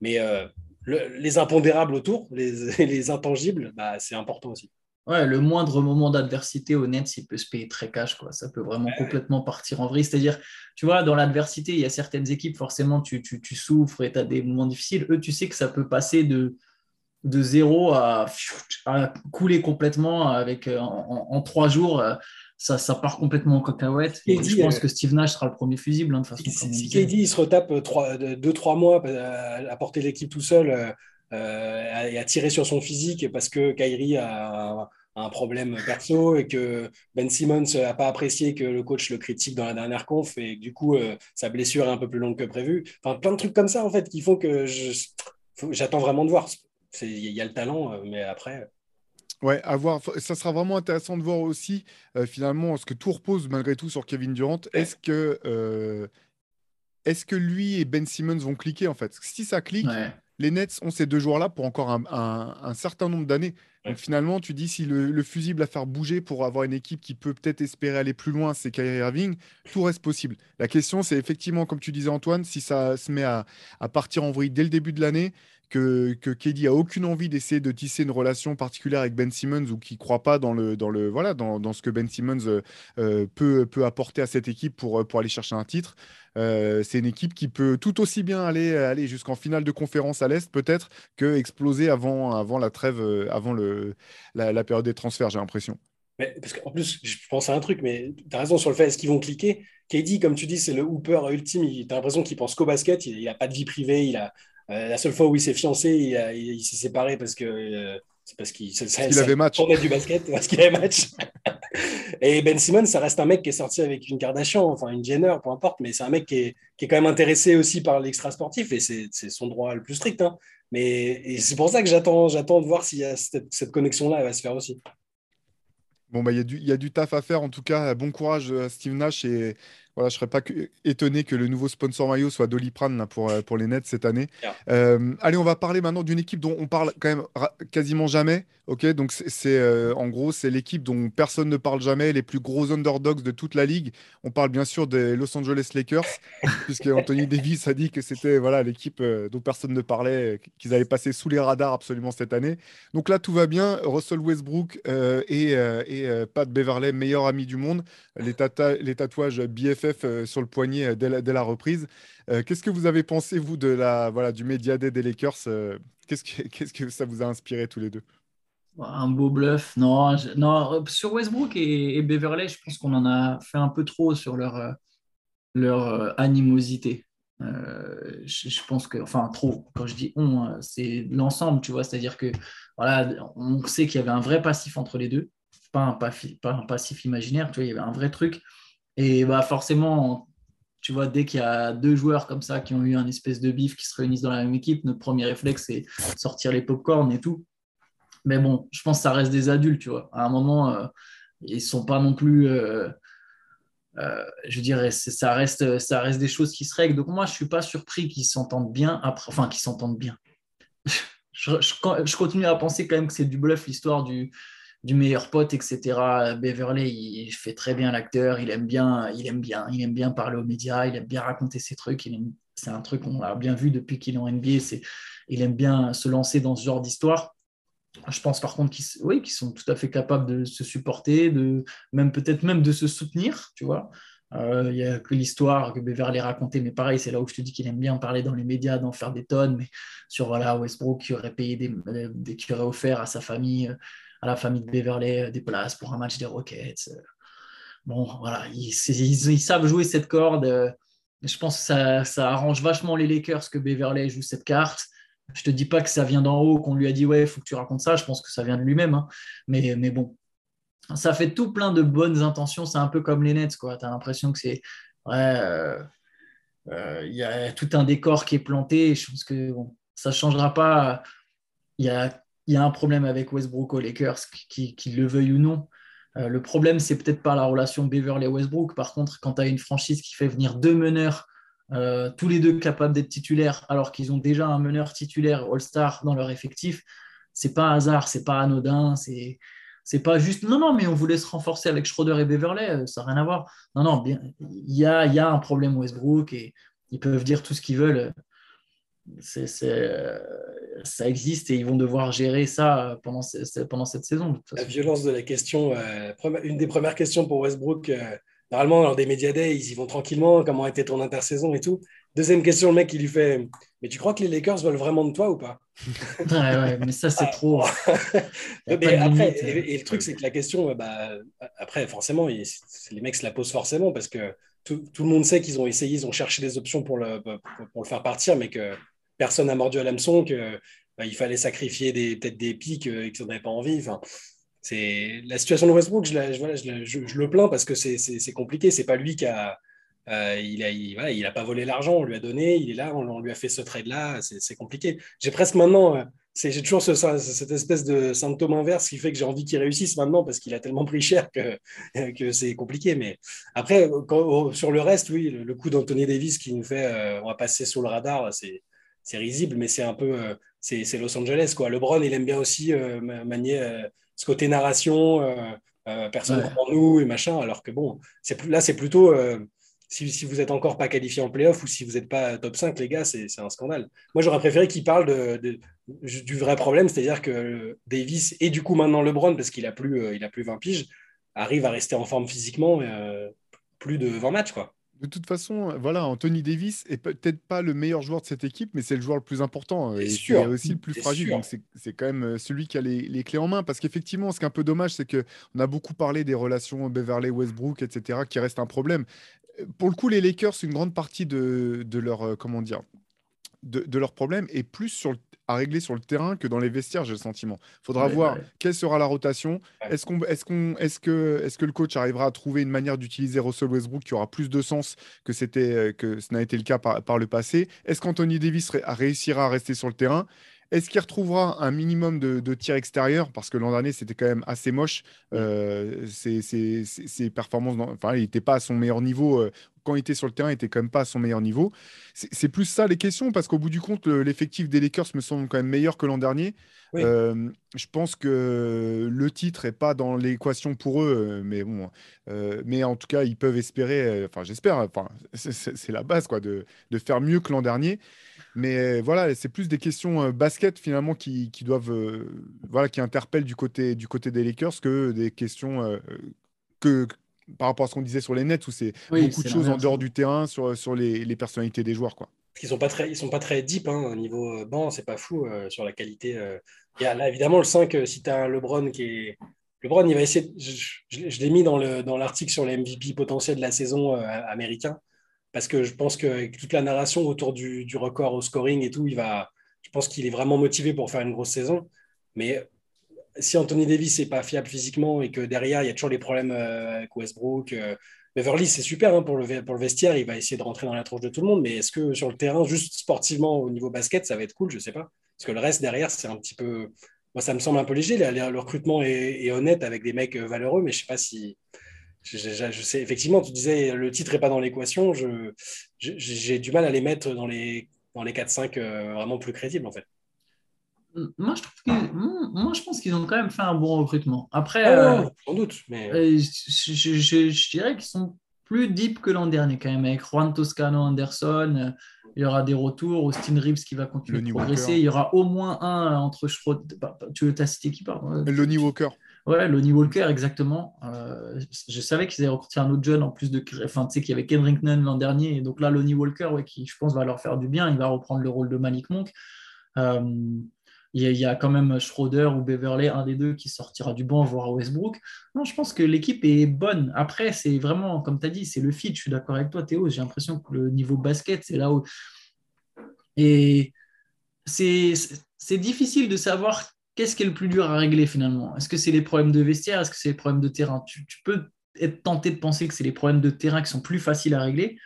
Mais euh, les impondérables autour, les, intangibles, bah, c'est important aussi. Ouais, le moindre moment d'adversité au net, il peut se payer très cash. Quoi. Ça peut vraiment complètement partir en vrille. C'est-à-dire, tu vois, dans l'adversité, il y a certaines équipes, forcément, tu, tu souffres et tu as des moments difficiles. Eux, tu sais que ça peut passer de, de zéro à, couler complètement avec, euh, en, trois jours. Euh, ça, ça, part complètement en cacahuète. Et je pense euh, que Steve Nash sera le premier fusible. Hein, de façon, si KD il se retape deux, trois mois à porter l'équipe tout seul et à tirer sur son physique parce que Kyrie a un, problème perso et que Ben Simmons n'a pas apprécié que le coach le critique dans la dernière conf et du coup sa blessure est un peu plus longue que prévu. Enfin, plein de trucs comme ça en fait qui font que j'attends vraiment de voir. Il y a le talent, euh, mais après. Ouais, à voir. Ça sera vraiment intéressant de voir aussi, euh, finalement, ce que tout repose malgré tout sur Kevin Durant. Est-ce que, euh, est que lui et Ben Simmons vont cliquer en fait? Si ça clique, les Nets ont ces deux joueurs-là pour encore un, certain nombre d'années. Donc finalement, tu dis si le, fusible à faire bouger pour avoir une équipe qui peut peut-être espérer aller plus loin, c'est Kyrie Irving, tout reste possible. La question, c'est effectivement, comme tu disais Antoine, si ça se met à, à partir en vrille dès le début de l'année, que, que KD a aucune envie d'essayer de tisser une relation particulière avec Ben Simmons ou qui croit pas dans, le, dans, le, voilà, dans, dans ce que Ben Simmons euh, euh, peut, peut apporter à cette équipe pour, euh, pour aller chercher un titre. c'est une équipe qui peut tout aussi bien aller, aller jusqu'en finale de conférence à l'Est, peut-être, que exploser avant, avant la trêve, avant le, la, période des transferts, j'ai l'impression. parce qu'en plus, je pense à un truc, mais tu as raison sur le fait, est-ce qu'ils vont cliquer? KD, comme tu dis, c'est le hooper ultime. Tu as l'impression qu'il pense qu'au basket. Il n'a pas de vie privée. Il a, euh, la seule fois où il s'est fiancé, il, s'est séparé parce que euh, c'est parce qu'il avait match. du basket, parce qu'il avait match. et Ben Simmons, ça reste un mec qui est sorti avec une Kardashian, enfin une Jenner, peu importe, mais c'est un mec qui est, qui est, quand même intéressé aussi par l'extra sportif et c'est son droit le plus strict. Hein. Mais c'est pour ça que j'attends de voir si cette, cette connexion-là va se faire aussi. Bon, bah, il y, y, a du taf à faire. En tout cas, bon courage à Steve Nash et voilà, je ne serais pas étonné que le nouveau sponsor maillot soit Doliprane pour, euh, pour les Nets cette année. Euh, allez, on va parler maintenant d'une équipe dont on parle quand même quasiment jamais. Ok, donc c'est euh, en gros c'est l'équipe dont personne ne parle jamais, les plus gros underdogs de toute la ligue. On parle bien sûr des Los Angeles Lakers, puisque Anthony Davis a dit que c'était voilà l'équipe dont personne ne parlait, qu'ils avaient passé sous les radars absolument cette année. Donc là tout va bien. Russell Westbrook et, et Pat Beverley, meilleur ami du monde, les, les tatouages BFF euh, sur le poignet euh, dès la, reprise. Euh, qu'est-ce que vous avez pensé, vous, de la, voilà, du média des Lakers qu'est-ce, que, ça vous a inspiré tous les deux? Un beau bluff. Non, non sur Westbrook et, Beverley, je pense qu'on en a fait un peu trop sur leur, leur animosité. je, pense que, enfin, trop, quand je dis on, c'est l'ensemble, tu vois, c'est-à-dire que, voilà, on sait qu'il y avait un vrai passif entre les deux, pas un, pas un passif imaginaire, tu vois, il y avait un vrai truc. Et bah forcément, tu vois, dès qu'il y a deux joueurs comme ça qui ont eu un espèce de bif qui se réunissent dans la même équipe, notre premier réflexe, c'est sortir les pop-corn et tout. Mais bon, je pense que ça reste des adultes, tu vois. À un moment, euh, ils ne sont pas non plus. Euh, euh, je dirais, ça reste, ça reste des choses qui se règlent. Donc, moi, je ne suis pas surpris qu'ils s'entendent bien. Après, enfin, qu'ils s'entendent bien. je, je, continue à penser quand même que c'est du bluff, l'histoire du, du meilleur pote, etc. Beverly, il fait très bien l'acteur, il aime bien, il aime bien, il aime bien parler aux médias, il aime bien raconter ses trucs. C'est un truc qu'on a bien vu depuis qu'il est en NBA. C'est, il aime bien se lancer dans ce genre d'histoire. Je pense par contre qu'ils sont tout à fait capables de se supporter, même peut-être même de se soutenir, tu vois. Euh, Il y a que l'histoire que Beverly racontait, mais pareil, c'est là où je te dis qu'il aime bien parler dans les médias, d'en faire des tonnes, mais sur voilà, Westbrook qui aurait payé des, des- qui aurait offert à sa famille, euh, la famille de Beverly, euh, des places pour un match des Rockets. Euh, Bon, voilà, ils, savent jouer cette corde. euh, Je pense que ça, arrange vachement les Lakers que Beverly joue cette carte. Je te dis pas que ça vient d'en haut, qu'on lui a dit ouais, il faut que tu racontes ça. Je pense que ça vient de lui-même. hein. Mais, mais bon, ça fait tout plein de bonnes intentions. C'est un peu comme les Nets, quoi. Tu as l'impression que c'est. Ouais, y a tout un décor qui est planté. Je pense que ça ne changera pas. Il y a, il y a un problème avec Westbrook aux Lakers, qu'il qui le veuille ou non. Euh, le problème, c'est peut-être pas la relation Beverly-Westbrook. Par contre, quand tu as une franchise qui fait venir deux meneurs, euh, tous les deux capables d'être titulaires, alors qu'ils ont déjà un meneur titulaire All-Star dans leur effectif, c'est pas hasard, c'est pas anodin, c'est c'est pas juste non non mais on voulait se renforcer avec Schroeder et Beverley, euh, ça n'a rien à voir. Non non, il y a il y a un problème Westbrook et ils peuvent dire tout ce qu'ils veulent. Euh, ça existe et ils vont devoir gérer ça pendant, ce- pendant cette saison. La violence de la question, euh, une des premières questions pour Westbrook, euh, normalement, lors des Media Days, ils y vont tranquillement, comment était ton intersaison et tout. Deuxième question, le mec, il lui fait Mais tu crois que les Lakers veulent vraiment de toi ou pas? Ouais, ouais, mais ça c'est trop. A Mais de après, limite. et, et le truc, c'est que la question, euh, bah, après, forcément, il- les mecs se la posent forcément parce que tout, tout le monde sait qu'ils ont essayé, ils ont cherché des options pour le, pour, pour le faire partir, mais que personne n'a mordu à l'hameçon, que il fallait sacrifier peut-être des pics euh, et qu'ils n'avaient pas envie. Enfin, c'est la situation de Westbrook, je, le plains parce que c'est compliqué. C'est pas lui qui a. euh, il a, pas volé l'argent, on lui a donné, il est là, on, lui a fait ce trade-là, c'est c'est compliqué. J'ai presque maintenant, euh, j'ai toujours ce- ce- cette espèce de symptôme inverse qui fait que j'ai envie qu'il réussisse maintenant parce qu'il a tellement pris cher que, que c'est compliqué. Mais après, sur le reste, oui, le, coup d'Anthony Davis qui nous fait, on va passer sous le radar, c'est c'est risible, mais c'est un peu, euh, c'est Los Angeles quoi. LeBron, il aime bien aussi euh, ma- manier euh, ce côté narration, personne Ouais. pour nous et machin. Alors que bon, plus là, c'est plutôt si, si vous n'êtes encore pas qualifié en playoff ou si vous n'êtes pas top 5, les gars, c'est un scandale. Moi, j'aurais préféré qu'il parle de, de- du vrai problème, c'est-à-dire que Davis et du coup maintenant LeBron, parce qu'il a plus, il a plus 20 piges, arrive à rester en forme physiquement, plus de 20 matchs quoi. De toute façon, voilà, Anthony Davis est peut-être pas le meilleur joueur de cette équipe, mais c'est le joueur le plus important C'est et c'est aussi le plus fragile. sûr. Donc c'est quand même euh, celui qui a les, les clés en main. Parce qu'effectivement, ce qui est un peu dommage, c'est que on a beaucoup parlé des relations Beverley-Westbrook, etc., qui restent un problème. Euh, Pour le coup, les Lakers, une grande partie de, de leur euh, comment dire de, de leur problème est plus sur le- à régler sur le terrain que dans les vestiaires, j'ai le sentiment. Faudra Ouais, voir ouais. quelle sera la rotation. Ouais. Est-ce qu'on, est-ce qu'on, est-ce que, est-ce que le coach arrivera à trouver une manière d'utiliser Russell Westbrook qui aura plus de sens que c'était, euh, que ce n'a été le cas par, par le passé? Est-ce qu'Anthony Davis ré- réussira à rester sur le terrain? Est-ce qu'il retrouvera un minimum de, de tirs extérieurs? Parce que l'an dernier, c'était quand même assez moche. Euh, ses, ses- ses- ses performances, dans- enfin, il n'était pas à son meilleur niveau. euh, quand il était sur le terrain, il n'était quand même pas à son meilleur niveau. C'est plus ça les questions, parce qu'au bout du compte, le- l'effectif des Lakers me semble quand même meilleur que l'an dernier. Oui. Euh, je pense que le titre n'est pas dans l'équation pour eux, euh, mais bon, euh, mais en tout cas, ils peuvent espérer, enfin j'espère, enfin c'est- la base quoi, de, de faire mieux que l'an dernier. Mais voilà, c'est plus des questions basket finalement qui, qui doivent, euh, voilà, qui interpellent du côté, du côté des Lakers que des questions que par rapport à ce qu'on disait sur les nets où c'est Oui, beaucoup de choses en dehors du terrain sur, sur les, les personnalités des joueurs quoi. Parce qu'ils sont pas très, ils sont pas très deep hein, au niveau euh, banc, c'est pas fou euh, sur la qualité. euh. Il y a, là, évidemment, le 5, euh, si tu as un LeBron qui est. LeBron, il va essayer. de- Je, je- je l'ai mis dans le- dans l'article sur les MVP potentiels de la saison euh, américain, parce que je pense qu'avec toute la narration autour du, du record au scoring et tout, il va. Je pense qu'il est vraiment motivé pour faire une grosse saison. Mais si Anthony Davis n'est pas fiable physiquement et que derrière, il y a toujours les problèmes euh, avec Westbrook. euh, Beverly, c'est super hein, pour, le, vestiaire, il va essayer de rentrer dans la tronche de tout le monde, mais est-ce que sur le terrain, juste sportivement au niveau basket, ça va être cool? Je sais pas. Parce que le reste derrière, c'est un petit peu. Moi, ça me semble un peu léger. Le, recrutement est, honnête avec des mecs euh, valeureux, mais je sais pas si. Je, sais, effectivement, tu disais le titre n'est pas dans l'équation. J'ai du mal à les mettre dans les, dans les 4-5 euh, vraiment plus crédibles, en fait. Moi, je trouve que- moi, moi, je pense qu'ils ont quand même fait un bon recrutement. Après, Ah, euh, sans doute. Mais... euh, je, je- je- je dirais qu'ils sont plus deep que l'an dernier quand même, avec Juan Toscano Anderson. euh, Il y aura des retours. Austin Reeves qui va continuer Lonnie de progresser. Walker. Il y aura au moins un entre Schroeder. bah, bah, Tu veux t'as cité qui pardon Lonnie Walker. Ouais, Lonnie Walker, exactement. Euh, je savais qu'ils avaient recruté un autre jeune en plus de. Enfin, tu sais qu'il y avait Kendrick Nunn l'an dernier. Et donc là, Lonnie Walker, ouais, qui je pense va leur faire du bien. Il va reprendre le rôle de Malik Monk. Euh, il y, a, quand même Schroeder ou Beverley, un des deux, qui sortira du banc, voire Westbrook. Non, je pense que l'équipe est bonne. Après, c'est vraiment, comme tu as dit, c'est le fit. Je suis d'accord avec toi, Théo. J'ai l'impression que le niveau basket, c'est là où. Et c'est difficile de savoir qu'est-ce qui est le plus dur à régler finalement. Est-ce que c'est les problèmes de vestiaire? Est-ce que c'est les problèmes de terrain? Tu, peux être tenté de penser que c'est les problèmes de terrain qui sont plus faciles à régler.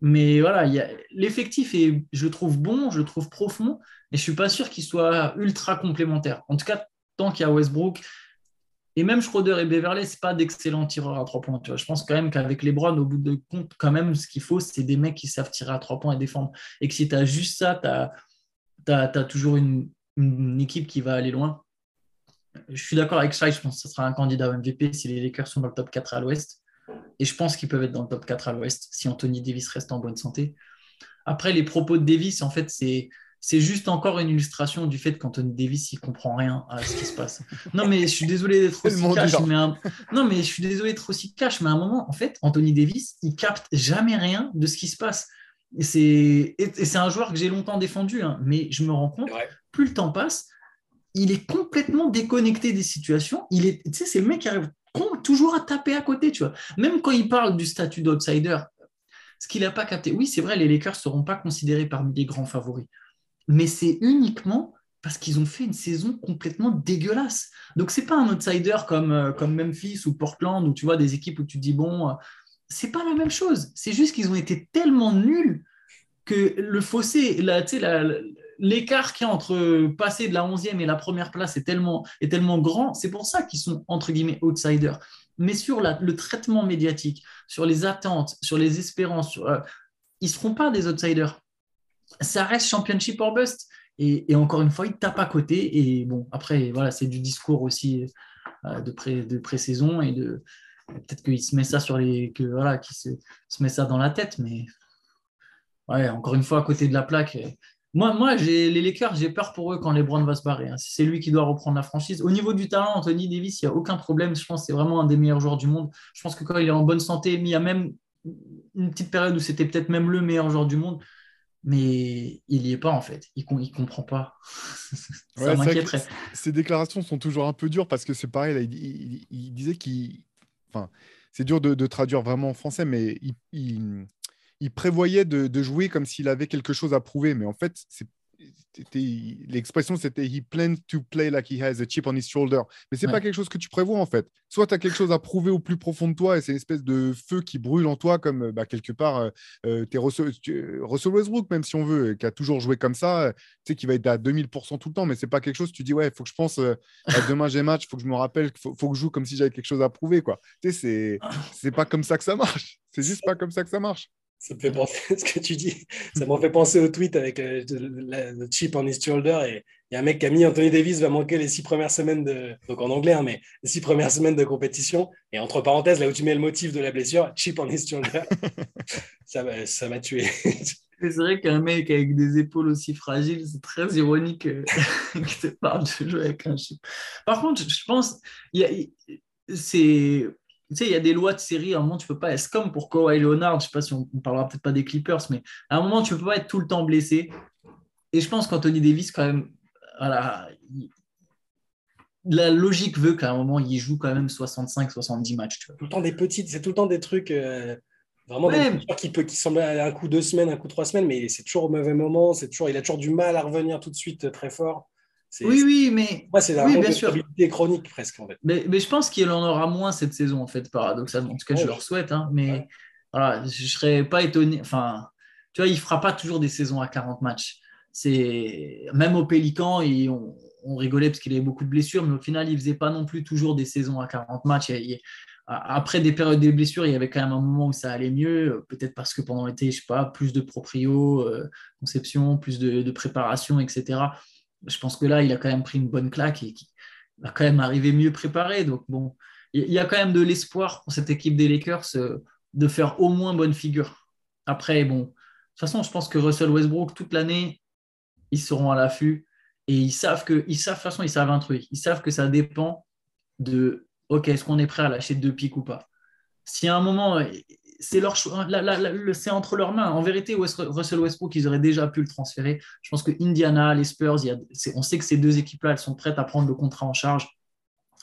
Mais voilà, l'effectif est, je trouve bon, je trouve profond, et je suis pas sûr qu'il soit ultra complémentaire. En tout cas, tant qu'il y a Westbrook, et même Schroeder et Beverley, ce pas d'excellents tireurs à trois points. Je pense quand même qu'avec les Browns, au bout de compte, quand même, ce qu'il faut, c'est des mecs qui savent tirer à trois points et défendre. Et que si tu as juste ça, tu as, toujours une, équipe qui va aller loin. Je suis d'accord avec ça, je pense que ce sera un candidat MVP si les Lakers sont dans le top 4 à l'ouest. Et je pense qu'ils peuvent être dans le top 4 à l'ouest si Anthony Davis reste en bonne santé. Après, les propos de Davis, en fait, c'est c'est juste encore une illustration du fait qu'Anthony Davis, il comprend rien à ce qui se passe. Non, mais je suis désolé d'être aussi cash, mais un... non, mais je suis désolé d'être aussi cash, mais à un moment, en fait, Anthony Davis, il capte jamais rien de ce qui se passe. Et c'est, et c'est un joueur que j'ai longtemps défendu, hein, mais je me rends compte, plus le temps passe, il est complètement déconnecté des situations. Il est, tu sais, c'est le mec qui arrive toujours à taper à côté, tu vois. Même quand il parle du statut d'outsider, ce qu'il n'a pas capté. Oui, c'est vrai, les Lakers ne seront pas considérés parmi les grands favoris mais c'est uniquement parce qu'ils ont fait une saison complètement dégueulasse. Donc c'est pas un outsider comme, euh, comme Memphis ou Portland ou tu vois des équipes où tu dis bon, euh, c'est pas la même chose. C'est juste qu'ils ont été tellement nuls que le fossé, l'écart qu'il y a entre passer de la 11e et la première place est tellement, est tellement grand. C'est pour ça qu'ils sont entre guillemets outsiders. Mais sur le traitement médiatique, sur les attentes, sur les espérances, euh, ils ne seront pas des outsiders ça reste championship or bust. Et, encore une fois, il tape à côté. Et bon, après, voilà, c'est du discours aussi euh, de, pré, de pré-saison et de peut-être qu'il se met ça sur les que voilà, qu'il se, se, ça dans la tête. Mais ouais, encore une fois, à côté de la plaque. Moi, moi j'ai les Lakers, j'ai peur pour eux quand les Browns va se barrer. Hein. C'est lui qui doit reprendre la franchise. Au niveau du talent, Anthony Davis, il n'y a aucun problème. Je pense que c'est vraiment un des meilleurs joueurs du monde. Je pense que quand il est en bonne santé, il y a même une petite période où c'était peut-être même le meilleur joueur du monde mais il n'y est pas en fait. Il ne comprend pas. ça m'inquiéterait. Ces déclarations sont toujours un peu dures parce que c'est pareil, là, il, il, disait qu'il. Enfin, c'est dur de, de, traduire vraiment en français, mais il, il prévoyait de, de, jouer comme s'il avait quelque chose à prouver. Mais en fait, l'expression c'était he plans to play like he has a chip on his shoulder. Mais c'est ouais. pas quelque chose que tu prévois en fait. Soit tu as quelque chose à prouver au plus profond de toi et c'est une espèce de feu qui brûle en toi, comme bah, quelque part, euh, euh es Russell, Russell, Westbrook, même si on veut, qui a toujours joué comme ça, tu sais, qui va être à 2000% tout le temps, mais c'est pas quelque chose, tu dis, ouais, il faut que je pense, euh, demain j'ai match, il faut que je me rappelle, il faut, faut, que je joue comme si j'avais quelque chose à prouver. quoi. Tu sais, c'est pas comme ça que ça marche. C'est juste pas comme ça que ça marche. Ça me fait penser ce que tu dis. Ça m'a fait penser au tweet avec euh, le, chip on his shoulder. Et il y a un mec qui a mis Anthony Davis va manquer les six premières semaines de. Donc en anglais, hein, mais les six premières semaines de compétition. Et entre parenthèses, là où tu mets le motif de la blessure, chip on his shoulder, ça m'a ça tué. C'est vrai qu'un mec avec des épaules aussi fragiles, c'est très ironique euh, que tu parles de jouer avec un chip. Par contre, je pense, c'est tu sais, il y a des lois de série, à un moment, tu peux pas, c'est comme pour Kawhi Leonard, je sais pas si on, ne parlera peut-être pas des Clippers, mais à un moment, tu peux pas être tout le temps blessé. Et je pense qu'Anthony Davis, quand même, voilà, la logique veut qu'à un moment, il joue quand même 65-70 matchs. Tu vois. Tout le temps des petites, c'est tout le temps des trucs euh, vraiment ouais. des qui, peut, qui semblent un coup deux semaines, un coup trois semaines, mais c'est toujours au mauvais moment, c'est toujours, il a toujours du mal à revenir tout de suite euh, très fort. Oui, oui, mais. Moi, c'est la oui, bien sûr. chronique presque. En fait. mais, mais, je pense qu'il en aura moins cette saison, en fait, paradoxalement. En tout cas, ouais, je leur souhaite. Hein, mais ouais. voilà, je ne serais pas étonné. Enfin, tu vois, il ne fera pas toujours des saisons à 40 matchs. C'est Même au Pélican, et on, on, rigolait parce qu'il avait beaucoup de blessures, mais au final, il ne faisait pas non plus toujours des saisons à 40 matchs. Il, il, après des périodes de blessures, il y avait quand même un moment où ça allait mieux, peut-être parce que pendant l'été, je sais pas, plus de proprio, euh, conception, plus de, de préparation, etc je pense que là, il a quand même pris une bonne claque et il va quand même arriver mieux préparé. Donc, bon, il y a quand même de l'espoir pour cette équipe des Lakers euh, de faire au moins bonne figure. Après, bon, de toute façon, je pense que Russell Westbrook, toute l'année, ils seront à l'affût et ils savent que, ils savent, de toute façon, ils savent un truc. Ils savent que ça dépend de ok, est-ce qu'on est prêt à lâcher deux pics ou pas? Si à un moment, c'est leur choix, c'est entre leurs mains. En vérité, Russell Westbrook, ils auraient déjà pu le transférer. Je pense que Indiana, les Spurs, on sait que ces deux équipes-là, elles sont prêtes à prendre le contrat en charge.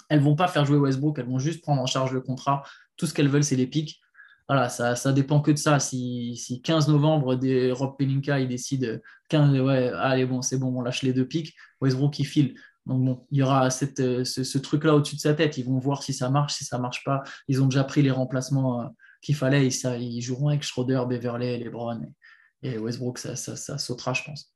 Elles vont pas faire jouer Westbrook, elles vont juste prendre en charge le contrat. Tout ce qu'elles veulent, c'est les pics. Voilà, ça, ça dépend que de ça. Si, si 15 novembre, des, Rob Pelinka, il décide 15, ouais, allez, bon, c'est bon, on lâche les deux pics, Westbrook, il file. Donc bon, il y aura euh, ce, truc-là au-dessus de sa tête. Ils vont voir si ça marche, si ça marche pas. Ils ont déjà pris les remplacements euh, qu'il fallait. Ils, joueront avec Schroeder, Beverley, LeBron et, Westbrook. Ça, ça, sautera, je pense.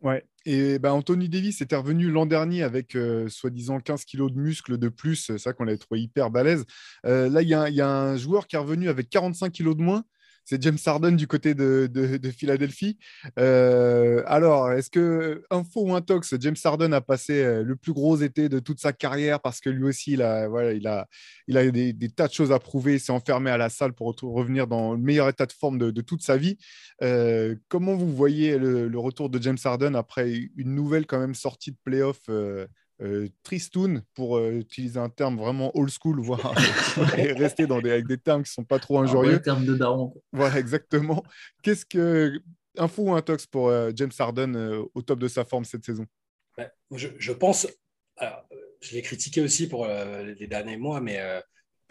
Ouais. Et ben, Anthony Davis était revenu l'an dernier avec euh, soi-disant 15 kilos de muscles de plus. Ça qu'on l'avait trouvé hyper balèze. là, il y, y, a un joueur qui est revenu avec 45 kilos de moins c'est James Harden du côté de, Philadelphie. Euh, alors, est-ce que info ou intox, James Harden a passé euh, le plus gros été de toute sa carrière parce que lui aussi, il a, voilà, il a, il a des, tas de choses à prouver. Il s'est enfermé à la salle pour revenir dans le meilleur état de forme de, toute sa vie. Euh, comment vous voyez le, retour de James Harden après une nouvelle quand même sortie de playoff euh, tristoun, pour euh, utiliser un terme vraiment old school, voire rester dans des, avec des termes qui ne sont pas trop injurieux. terme de daron. Voilà, exactement. Qu'est-ce que. Info ou un tox pour euh, James Harden au top de sa forme cette saison? Je, pense. je l'ai critiqué aussi pour les derniers mois, mais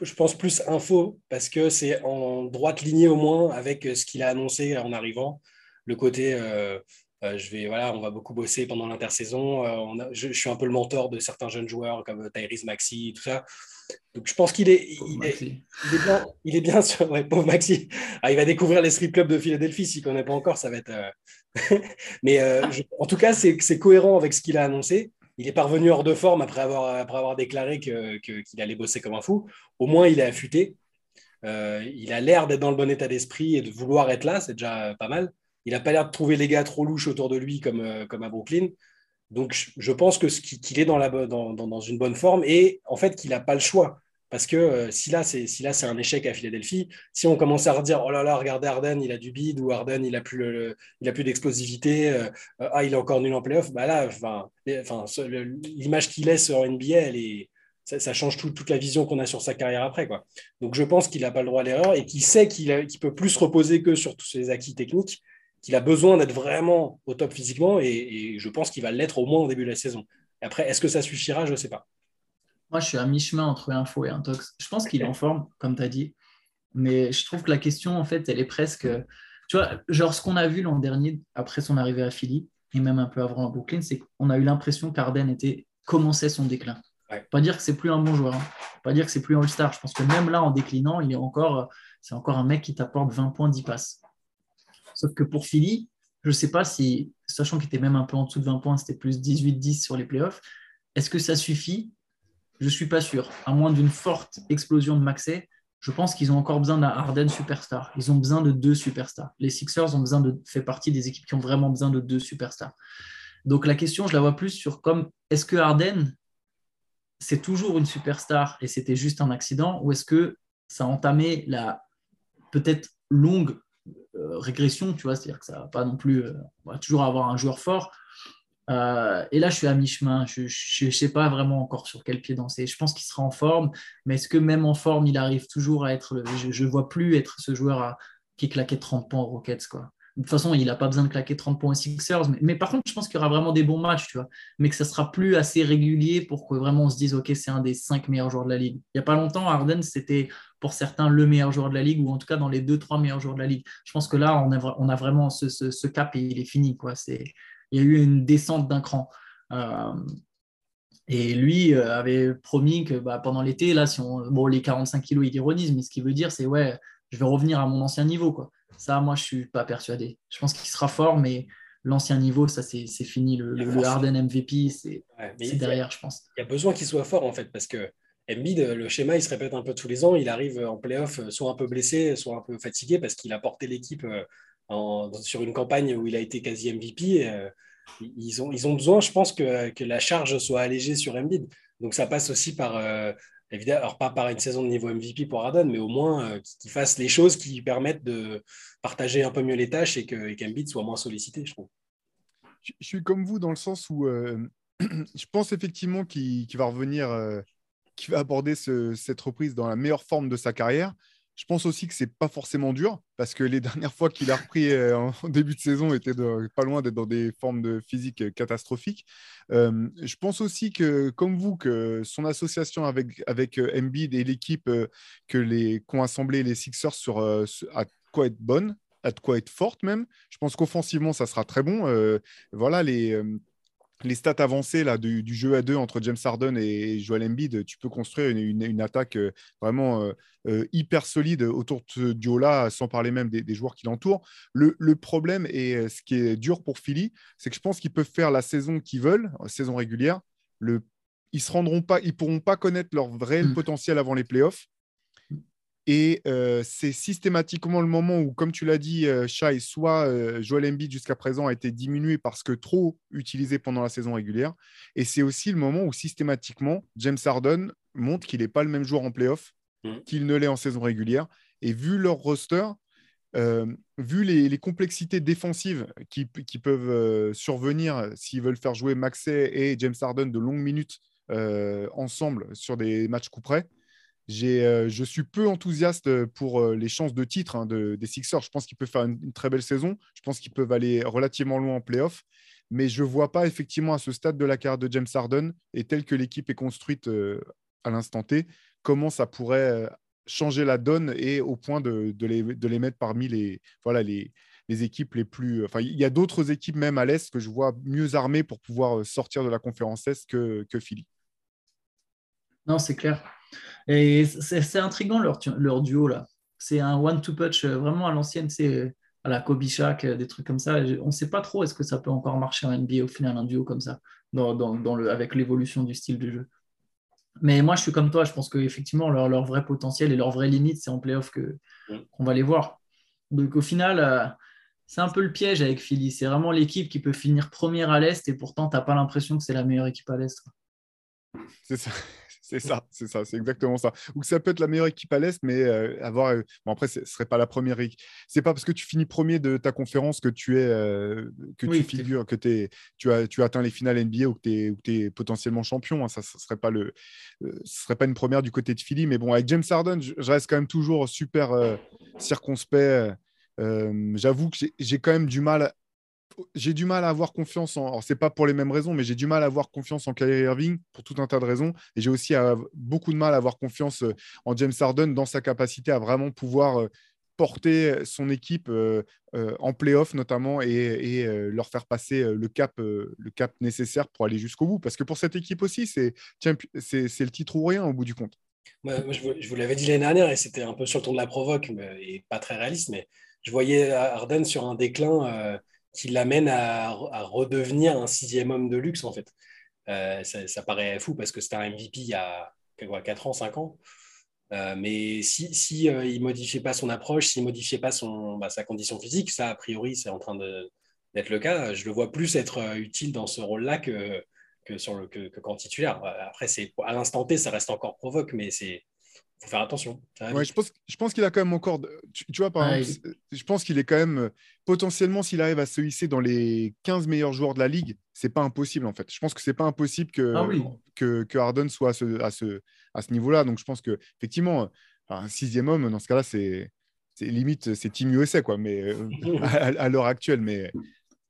je pense plus info parce que c'est en droite lignée au moins avec ce qu'il a annoncé en arrivant. Le côté euh, je vais, voilà, on va beaucoup bosser pendant l'intersaison. Euh, je, suis un peu le mentor de certains jeunes joueurs comme Tyrese Maxi, tout ça. Donc je pense qu'il est, il est, bien, il est bien sur. Ouais, pauvre Maxi. Ah, il va découvrir les strip clubs de Philadelphie. S'il ne connaît pas encore, ça va être. Euh, Mais en tout cas, c'est cohérent avec ce qu'il a annoncé. Il est parvenu hors de forme après avoir, après avoir déclaré qu'il que, allait bosser comme un fou. Au moins, il est affûté. il a l'air d'être dans le bon état d'esprit et de vouloir être là. C'est déjà pas mal. Il n'a pas l'air de trouver les gars trop louches autour de lui comme, euh, comme à Brooklyn. Donc, je pense que qu'il est dans, la, dans, dans, une bonne forme et en fait qu'il n'a pas le choix. Parce que euh, si là, c'est si un échec à Philadelphie, si on commence à redire oh là là, regardez Arden, il a du bide ou Arden, il a plus il plus d'explosivité, euh, ah il est encore nul en playoff, bah là, l'image qu'il laisse en NBA, elle est, ça, change toute la vision qu'on a sur sa carrière après. Quoi. Donc je pense qu'il n'a pas le droit à l'erreur et qu'il sait qu'il ne peut plus se reposer que sur tous ses acquis techniques qu'il a besoin d'être vraiment au top physiquement et, je pense qu'il va l'être au moins au début de la saison. après, est-ce que ça suffira? Je ne sais pas. Moi, je suis à mi-chemin entre info et intox. Je pense qu'il est en forme, comme tu as dit. Mais je trouve que la question, en fait, elle est presque. Tu vois, genre ce qu'on a vu l'an dernier, après son arrivée à Philly, et même un peu avant à Brooklyn, c'est qu'on a eu l'impression qu'Arden était commençait son déclin. Pas dire que c'est plus un bon joueur, hein. pas dire que c'est plus un All-Star. Je pense que même là, en déclinant, il est encore, c'est encore un mec qui t'apporte 20 points, 10 passes. Sauf que pour Philly, je ne sais pas si, sachant qu'il était même un peu en dessous de 20 points, c'était plus 18-10 sur les playoffs, est-ce que ça suffit? Je ne suis pas sûr. À moins d'une forte explosion de Maxey, je pense qu'ils ont encore besoin d'un Harden superstar. Ils ont besoin de deux superstars. Les Sixers ont besoin de fait partie des équipes qui ont vraiment besoin de deux superstars. Donc la question, je la vois plus sur comme est-ce que Harden c'est toujours une superstar et c'était juste un accident ou est-ce que ça a entamé la peut-être longue régression, tu vois, c'est-à-dire que ça va pas non plus, euh, on va toujours avoir un joueur fort. Euh, et là, je suis à mi-chemin. Je ne sais pas vraiment encore sur quel pied danser. Je pense qu'il sera en forme, mais est-ce que même en forme, il arrive toujours à être. je ne vois plus être ce joueur qui claquait 30 points aux Rockets. Quoi. De toute façon, il n'a pas besoin de claquer 30 points Sixers. Mais, par contre, je pense qu'il y aura vraiment des bons matchs, tu vois. Mais que ça sera plus assez régulier pour que vraiment on se dise, OK, c'est un des cinq meilleurs joueurs de la ligue. Il n'y a pas longtemps, Arden, c'était pour certains le meilleur joueur de la ligue, ou en tout cas dans les deux, trois meilleurs joueurs de la ligue. Je pense que là, on a, vraiment ce, cap et il est fini. Quoi. Il y a eu une descente d'un cran. Euh, et lui euh, avait promis que bah, pendant l'été, là, si on, les 45 kilos, il ironise, mais ce qu'il veut dire, c'est ouais, je vais revenir à mon ancien niveau. Ça, moi, je suis pas persuadé. Je pense qu'il sera fort, mais l'ancien niveau, ça, c'est fini. Le, le, Harden MVP, c'est derrière, je pense. Il y a besoin qu'il soit fort, en fait, parce que Embiid, le schéma, il se répète un peu tous les ans. Il arrive en playoff euh, soit un peu blessé, soit un peu fatigué, parce qu'il a porté l'équipe euh, sur une campagne où il a été quasi MVP. Euh, ils, ont, ils ont besoin, je pense, que, que la charge soit allégée sur Embiid. Donc ça passe aussi par évidemment, alors pas par une saison de niveau MVP pour Harden, mais au moins euh, qu'il fasse les choses qui permettent de partager un peu mieux les tâches et qu'Embiid soit moins sollicité, je trouve. Je, suis comme vous dans le sens où euh, je pense effectivement qu'il va revenir euh, qui va aborder ce- cette reprise dans la meilleure forme de sa carrière. Je pense aussi que c'est pas forcément dur parce que les dernières fois qu'il a repris euh, en début de saison étaient de- pas loin d'être dans des formes de physique euh, catastrophiques. Euh, je pense aussi que, comme vous, que son association avec, avec Embiid et l'équipe que les qu'ont assemblé les Sixers sur, de quoi être bonne, a de quoi être forte même. Je pense qu'offensivement, ça sera très bon. Voilà les. Les stats avancées là, du, du jeu à deux entre James Harden et Joel Embiid, tu peux construire une, une- une attaque euh, vraiment euh, euh, hyper solide autour de ce duo-là, sans parler même des, des joueurs qui l'entourent. Le, le problème et ce qui est dur pour Philly, c'est que je pense qu'ils peuvent faire la saison qu'ils veulent, saison régulière. Le, ils se rendront pas, ils pourront pas connaître leur réel Mm. potentiel avant les playoffs. Et euh, c'est systématiquement le moment où, comme tu l'as dit, Shai, soit euh, Joel Embiid jusqu'à présent a été diminué parce que trop utilisé pendant la saison régulière. Et c'est aussi le moment où systématiquement, James Harden montre qu'il n'est pas le même joueur en playoff Mm. qu'il ne l'est en saison régulière. Et vu leur roster, euh, vu les, les complexités défensives qui, qui peuvent survenir s'ils veulent faire jouer Maxey et James Harden de longues minutes ensemble sur des matchs coup près, euh, je suis peu enthousiaste pour euh, les chances de titre hein, de- des Sixers. Je pense qu'ils peuvent faire une, très belle saison. Je pense qu'ils peuvent aller relativement loin en playoff. Mais je ne vois pas effectivement à ce stade de la carrière de James Harden et tel que l'équipe est construite euh, à l'instant T, comment ça pourrait euh, changer la donne et au point de, les, mettre parmi les, voilà, les, équipes les plus. Enfin, il y a d'autres équipes même à l'Est que je vois mieux armées pour pouvoir euh, sortir de la conférence Est que Philly. Non, c'est clair. Et c'est intriguant leur, duo là. C'est un one-two punch euh, vraiment à l'ancienne, c'est à la Kobe Shaq, euh, des trucs comme ça. On ne sait pas trop est-ce que ça peut encore marcher en NBA au final, un duo comme ça, dans, dans- dans le, avec l'évolution du style de jeu. Mais moi, je suis comme toi, je pense qu'effectivement, leur, leur vrai potentiel et leur vraie limite, c'est en playoff qu'on va les voir. Donc au final, euh, c'est un peu le piège avec Philly. C'est vraiment l'équipe qui peut finir première à l'Est et pourtant, tu n'as pas l'impression que c'est la meilleure équipe à l'Est. C'est ça, c'est ça, c'est ça, c'est exactement ça. Ou que ça peut être la meilleure équipe à l'Est, mais euh, avoir. euh, bon, après, ce ne serait pas la première équipe. C'est pas parce que tu finis premier de ta conférence que tu es. euh, que Oui, tu figures, que es, tu, as, tu as atteint les finales NBA ou que tu es, potentiellement champion. hein. Ça ne serait, pas le, euh, ce serait pas une première du côté de Philly. Mais bon, avec James Harden, je, reste quand même toujours super circonspect. J'avoue que j'ai quand même du mal j'ai du mal à avoir confiance en. Alors, c'est pas pour les mêmes raisons, mais j'ai du mal à avoir confiance en Kyrie Irving pour tout un tas de raisons. Et j'ai aussi euh, beaucoup de mal à avoir confiance euh, en James Harden dans sa capacité à vraiment pouvoir euh, porter son équipe en playoff notamment et, leur faire passer le cap, le cap nécessaire pour aller jusqu'au bout. Parce que pour cette équipe aussi, c'est le titre ou rien au bout du compte. Je, vous, l'avais dit l'année dernière et c'était un peu sur le ton de la provoque mais- et pas très réaliste, mais je voyais Harden sur un déclin qui l'amène à, redevenir un sixième homme de luxe en fait. Euh, ça, ça paraît fou parce que c'était un MVP il y a quoi, 4 ans, 5 ans. Euh, mais si, si euh, il modifiait pas son approche, s'il modifiait pas son, bah, sa condition physique, ça a priori c'est en train d'être le cas. Je le vois plus être utile dans ce rôle-là que, que, que, que qu'en titulaire. Après, c'est, à l'instant T, ça reste encore provoque, mais c'est faut faire attention. Ouais, je pense, je pense qu'il a quand même encore. Tu, tu vois, par Ouais, exemple, c'est- je pense qu'il est quand même euh, potentiellement, s'il arrive à se hisser dans les 15 meilleurs joueurs de la ligue, c'est pas impossible en fait. Je pense que c'est pas impossible que, Ah oui. que, que Harden soit à ce, à ce, à ce niveau-là. Donc je pense que effectivement, un sixième homme, dans ce cas-là, c'est. C'est limite, c'est Team USA, quoi, mais euh, à, à l'heure actuelle. Mais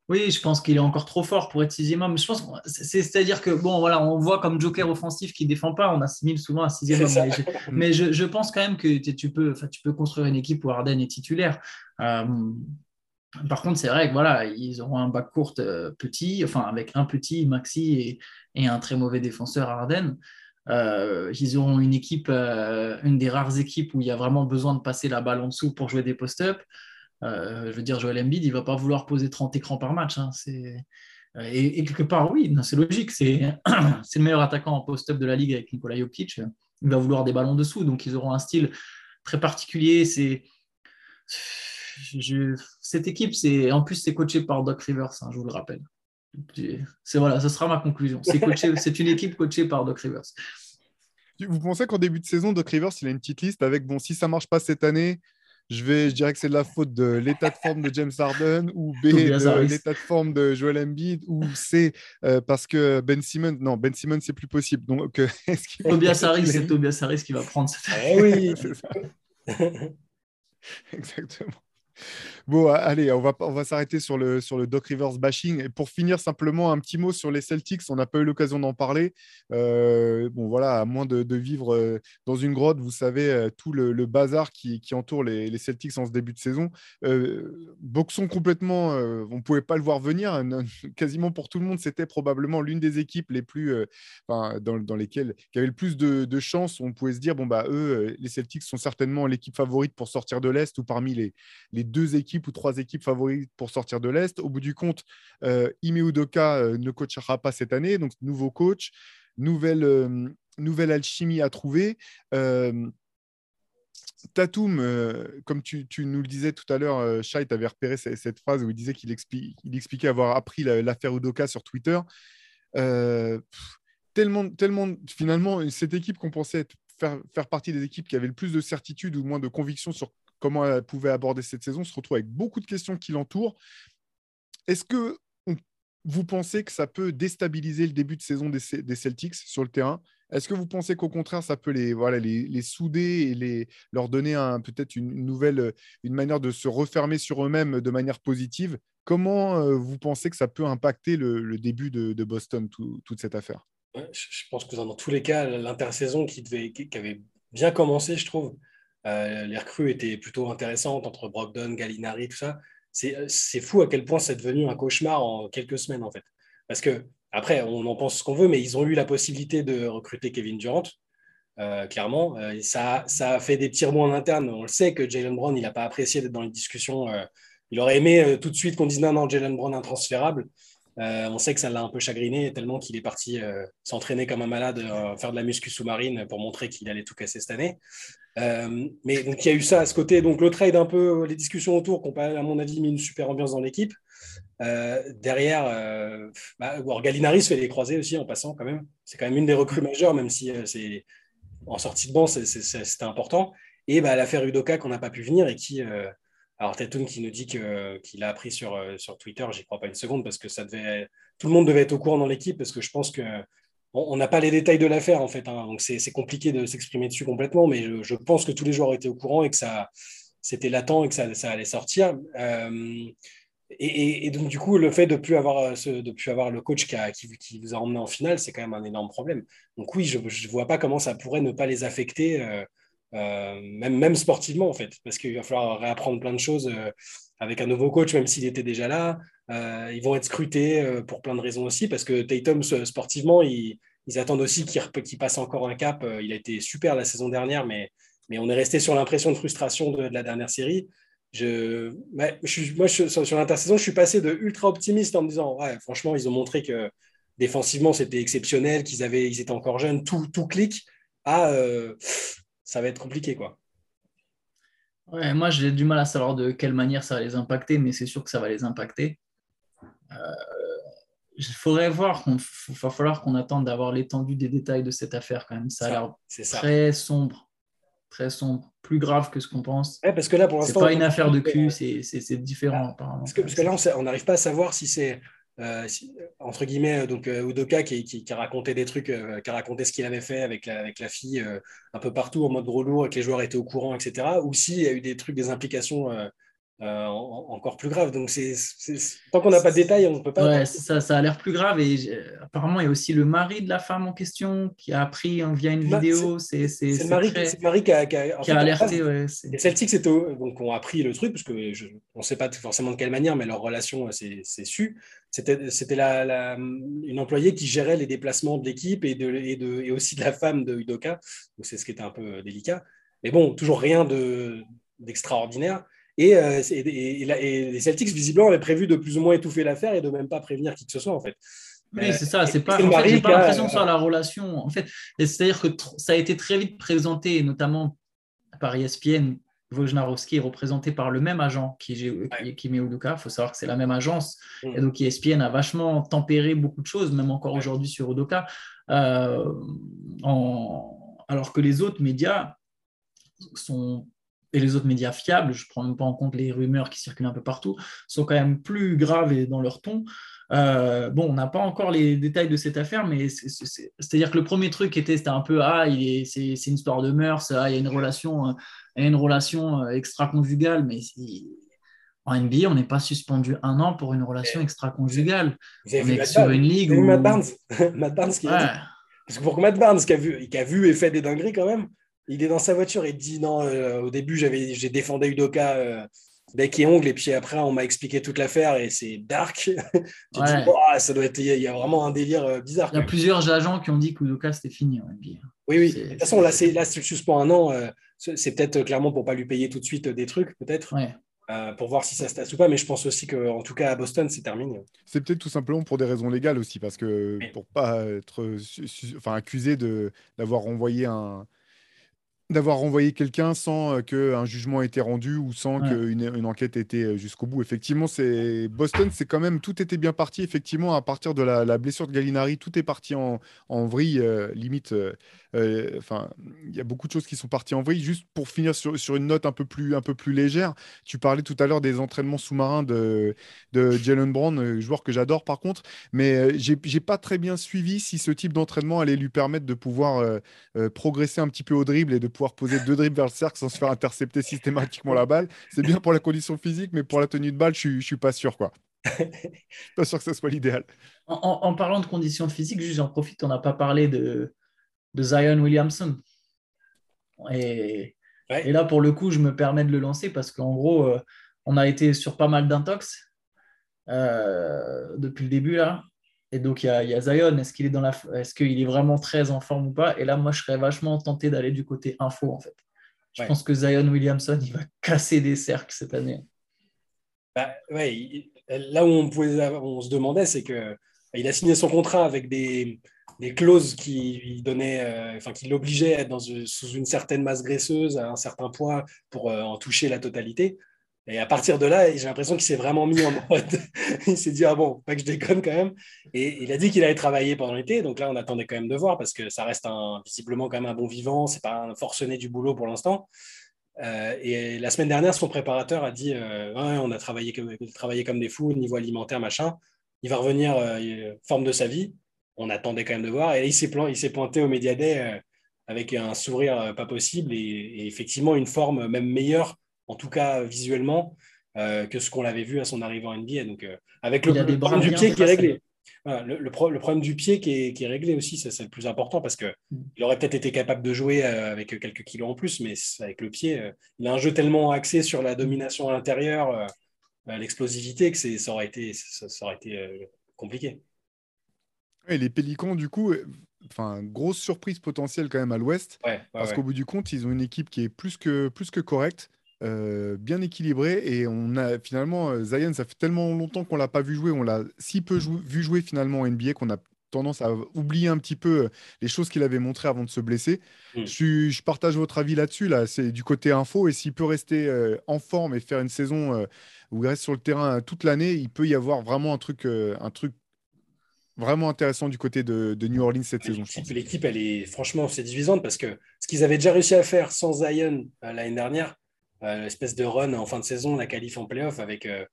Oui, je pense qu'il est encore trop fort pour être sixième homme. Je pense, c'est-à-dire que bon, voilà, on voit comme joker offensif qui défend pas, on assimile souvent un sixième homme. Mais, je, mais je- je pense quand même que tu, peux, tu peux construire une équipe où Harden est titulaire. Euh, par contre, c'est vrai que voilà, ils auront un bac court euh, petit, enfin avec un petit Maxi et, et un très mauvais défenseur Harden. Euh, ils auront une équipe, une des rares équipes où il y a vraiment besoin de passer la balle en dessous pour jouer des post-up. Euh, je veux dire, Joel Embiid, il ne va pas vouloir poser 30 écrans par match. hein. C'est- Et, et quelque part, oui, non, c'est logique. C'est c'est le meilleur attaquant en post-up de la ligue avec Nikola Jokic. Il va vouloir des ballons dessous. Donc, ils auront un style très particulier. C'est. je- Cette équipe, c'est en plus, c'est coaché par Doc Rivers, hein, je vous le rappelle. C'est voilà, ce sera ma conclusion. C'est coaché- c'est une équipe coachée par Doc Rivers. vous pensez qu'en début de saison, Doc Rivers, il a une petite liste avec bon, si ça marche pas cette année, je, vais, je dirais que c'est de la faute de l'état de forme de James Harden ou B, l'état de forme de Joel Embiid ou C, euh, parce que Ben Simmons, non, Ben Simmons, c'est plus possible. Donc, euh, est-ce qu'il faut Tobias qu'il Harris, c'est Tobias Harris qui va prendre cette Eh oui. C'est ça. Exactement. Bon, allez, on va, on va s'arrêter sur le, sur le Doc Rivers bashing. Et pour finir, simplement un petit mot sur les Celtics. On n'a pas eu l'occasion d'en parler. Euh, bon, voilà, à moins de, vivre euh, dans une grotte, vous savez, euh, tout le, bazar qui, entoure les, Celtics en ce début de saison. Euh, boxons complètement, on ne pouvait pas le voir venir. Un- Quasiment pour tout le monde, c'était probablement l'une des équipes les plus, dans, dans lesquelles qui avait le plus de, de chances. On pouvait se dire, bon, bah, eux, les Celtics sont certainement l'équipe favorite pour sortir de l'Est ou parmi les, les deux équipes ou trois équipes favorites pour sortir de l'Est. Au bout du compte, euh, Ime Udoka euh, ne coachera pas cette année, donc nouveau coach, nouvelle, euh, nouvelle alchimie à trouver. Tatum, comme tu, nous le disais tout à l'heure, euh, Shai, tu avais repéré ce- cette, phrase où il disait qu'il expli- il expliquait avoir appris la- l'affaire Udoka sur Twitter. Tellement, tellement, finalement, cette équipe qu'on pensait faire, faire partie des équipes qui avaient le plus de certitude ou moins de conviction sur comment elle pouvait aborder cette saison, se retrouve avec beaucoup de questions qui l'entourent. Est-ce que vous pensez que ça peut déstabiliser le début de saison des, Ce- des Celtics sur le terrain? Est-ce que vous pensez qu'au contraire, ça peut les, voilà, les, souder et les, leur donner un- peut-être une, nouvelle une manière de se refermer sur eux-mêmes de manière positive? Comment euh, vous pensez que ça peut impacter le, début de, Boston, tout- toute cette affaire? Je pense que dans tous les cas, l'intersaison qui, devait, qui avait bien commencé, je trouve, euh, les recrues étaient plutôt intéressantes entre Brogdon, Gallinari, tout ça. C'est c'est fou à quel point c'est devenu un cauchemar en quelques semaines, en fait. Parce que, après, on en pense ce qu'on veut, mais ils ont eu la possibilité de recruter Kevin Durant, euh, clairement. Euh, ça, a fait des petits remous en interne. On le sait que Jalen Brown, il n'a pas apprécié d'être dans les discussions. euh, il aurait aimé euh, tout de suite qu'on dise non, non, Jalen Brown intransférable. Euh, on sait que ça l'a un peu chagriné tellement qu'il est parti euh, s'entraîner comme un malade, euh, faire de la muscu sous-marine pour montrer qu'il allait tout casser cette année. Euh, mais donc il y a eu ça à ce côté. Donc le trade un peu, les discussions autour qui n'ont pas, à mon avis, mis une super ambiance dans l'équipe. Euh, derrière, euh, bah, Gallinari se fait les croisés aussi en passant quand même. C'est quand même une des recrues majeures, même si euh, c'est en sortie de banc, c'était important. Et bah, l'affaire Udoka qu'on n'a pas pu venir et qui, euh, alors Tatum qui nous dit qu'il a appris sur, euh, sur Twitter, j'y crois pas une seconde parce que ça devait, tout le monde devait être au courant dans l'équipe parce que je pense que on n'a pas les détails de l'affaire en fait, hein. donc c'est compliqué de s'exprimer dessus complètement, mais je, pense que tous les joueurs étaient au courant et que ça c'était latent et que ça, allait sortir. Euh, et, donc du coup, le fait de plus avoir euh, plus avoir le coach qui, vous a emmené en finale, c'est quand même un énorme problème. Donc oui, je ne vois pas comment ça pourrait ne pas les affecter. euh, même, même sportivement en fait, parce qu'il va falloir réapprendre plein de choses avec un nouveau coach, même s'il était déjà là. Euh, ils vont être scrutés euh, pour plein de raisons aussi, parce que Tatum, sportivement, ils, attendent aussi qu'il qu'il passe encore un cap. Euh, Il a été super la saison dernière, mais, mais on est resté sur l'impression de frustration de, la dernière série. Je, moi, sur, l'intersaison, je suis passé de ultra optimiste en me disant, franchement, ils ont montré que défensivement, c'était exceptionnel, qu'ils avaient, ils étaient encore jeunes, tout, tout clique, à ça va être compliqué, quoi. Moi, j'ai du mal à savoir de quelle manière ça va les impacter, mais c'est sûr que ça va les impacter. Euh, Il faudrait voir, il va falloir qu'on attende d'avoir l'étendue des détails de cette affaire quand même. Ça a l'air C'est ça. très sombre, très sombre, plus grave que ce qu'on pense. Ouais, parce que là, pour C'est l'instant, pas une affaire de cul, c'est c'est- c'est différent apparemment. Parce que, parce que là, on n'arrive pas à savoir si c'est, euh, si- entre guillemets, donc euh, Udoka qui, qui, qui a raconté des trucs, euh, qui a raconté ce qu'il avait fait avec la, avec la fille euh, un peu partout en mode gros lourd et que les joueurs étaient au courant, etc. Ou s'il y a eu des trucs, des implications euh, euh, en- encore plus graves. Donc, c'est, tant qu'on n'a pas de détails, on ne peut pas. Ouais, ça, ça a l'air plus grave. Et euh, apparemment, il y a aussi le mari de la femme en question qui a appris hein, via une Bah, vidéo. C'est le mari, très- le mari qui a, qui a- qui a alerté. ouais, Les Celtics c'était donc ont appris le truc parce que je- on ne sait pas forcément de quelle manière, mais leur relation euh, c'est c'est su. C'était c'était la, la- une employée qui gérait les déplacements de l'équipe et, de, et, de, et aussi de la femme de Udoka. Donc c'est ce qui était un peu délicat. Mais bon, toujours rien de d'extraordinaire. Et, euh, et, et la- et les Celtics visiblement avaient prévu de plus ou moins étouffer l'affaire et de même pas prévenir qui que ce soit en fait. Oui, Euh, c'est ça. C'est pas. En fait, pas l'impression soit la relation. En fait, c'est-à-dire que ça a été très vite présenté, notamment par ESPN. Wojnarowski est représenté par le même agent qui, met Udoka. Il faut savoir que c'est la même agence. Mm. Et donc ESPN a vachement tempéré beaucoup de choses, même encore aujourd'hui sur Udoka. Euh, en- Alors que les autres médias sont et les autres médias fiables, je ne prends même pas en compte les rumeurs qui circulent un peu partout, sont quand même plus graves et dans leur ton. Euh, bon, on n'a pas encore les détails de cette affaire, mais c'est-à-dire que le premier truc était, c'était un peu ah, c'est une histoire de mœurs, ah, il y a une relation, euh, une relation euh, extra-conjugale, mais en NBA, on n'est pas suspendu un an pour une relation extra-conjugale. On est sur une ligue où... Matt Barnes, Matt Barnes qui Parce que pour Matt Barnes qui a, vu, qui a vu et fait des dingueries quand même, il est dans sa voiture et dit non, au début, j'ai défendu Udoka bec et ongle, et puis après, on m'a expliqué toute l'affaire et c'est dark. tu dis, ça doit être, il y a vraiment un délire euh, bizarre. Il y a plusieurs agents qui ont dit que Udoka c'était fini Oui, oui. De toute façon, là, c'est là, suspend un an. Euh, c'est peut-être euh, clairement pour pas lui payer tout de suite des trucs, peut-être. pour voir si ça se tasse ou pas, mais je pense aussi qu'en tout cas à Boston, c'est terminé. C'est peut-être tout simplement pour des raisons légales aussi, parce que pour pas être enfin, accusé d'avoir renvoyé un, d'avoir renvoyé quelqu'un sans euh, qu'un jugement ait été rendu ou sans qu'une une enquête ait été euh, jusqu'au bout. Effectivement, c'est Boston, c'est quand même tout était bien parti. Effectivement, à partir de la, blessure de Gallinari, tout est parti en, en vrille, euh, limite. Enfin, il y a beaucoup de choses qui sont parties en vrille. Juste pour finir sur, sur, une note un peu plus un peu plus légère, tu parlais tout à l'heure des entraînements sous-marins de, de Jalen Brown, joueur que j'adore par contre, mais j'ai j'ai pas très bien suivi si ce type d'entraînement allait lui permettre de pouvoir progresser un petit peu au dribble et de pouvoir poser deux dribbles vers le cercle sans se faire intercepter systématiquement la balle. C'est bien pour la condition physique, mais pour la tenue de balle, je ne suis pas sûr. quoi. pas sûr que ce soit l'idéal. En, parlant de conditions physiques, j'en profite, on n'a pas parlé de, de Zion Williamson. Et, et, là, pour le coup, je me permets de le lancer parce qu'en gros, euh, on a été sur pas mal d'intox euh, depuis le début là. Et donc, il y a, Zion. Est-ce qu'il est, dans la... est, qu'il est vraiment très en forme ou pas? Et là, moi, je serais vachement tenté d'aller du côté info, en fait. Je pense que Zion Williamson, il va casser des cercles cette année. Bah, ouais, là où on, pouvait, on se demandait, c'est que il a signé son contrat avec des, des clauses qui donnaient, euh, enfin, qui l'obligeaient à être dans, sous une certaine masse graisseuse, à un certain poids, pour euh, en toucher la totalité. Et à partir de là, j'ai l'impression qu'il s'est vraiment mis en mode. il s'est dit, ah bon, pas que je déconne quand même. Et il a dit qu'il allait travailler pendant l'été. Donc là, on attendait quand même de voir parce que ça reste un, visiblement quand même un bon vivant. C'est pas un forcené du boulot pour l'instant. Euh, et la semaine dernière, son préparateur a dit euh, on a travaillé comme, des fous au niveau alimentaire, machin. Il va revenir euh, forme de sa vie. On attendait quand même de voir. Et il s'est, il s'est pointé au Médiadet avec un sourire pas possible et, effectivement une forme même meilleure en tout cas visuellement, euh, que ce qu'on l'avait vu à son arrivée en NBA. Donc, euh, avec le, problème du pied qui est réglé. le, problème du pied qui est, réglé aussi, c'est le plus important parce qu'il mm. aurait peut-être été capable de jouer euh, avec quelques kilos en plus, mais avec le pied, il a un jeu tellement axé sur la domination à l'intérieur, l'explosivité, que ça aurait été, ça, aurait été compliqué. Et les Pélicans, du coup, enfin, grosse surprise potentielle quand même à l'Ouest, parce qu'au bout du compte, ils ont une équipe qui est plus que, plus que correcte. Euh, bien équilibré et on a finalement euh, Zion ça fait tellement longtemps qu'on l'a pas vu jouer on l'a si peu vu jouer finalement en NBA qu'on a tendance à oublier un petit peu euh, les choses qu'il avait montrées avant de se blesser. Mm. Je, partage votre avis là-dessus. Là, c'est du côté info. Et s'il peut rester en forme et faire une saison où il reste sur le terrain toute l'année, il peut y avoir vraiment un truc, un truc vraiment intéressant du côté de, New Orleans cette saison. L'équipe, elle est franchement, c'est divisante parce que ce qu'ils avaient déjà réussi à faire sans Zion l'année dernière, euh, espèce de run en fin de saison, la qualif en playoff avec euh,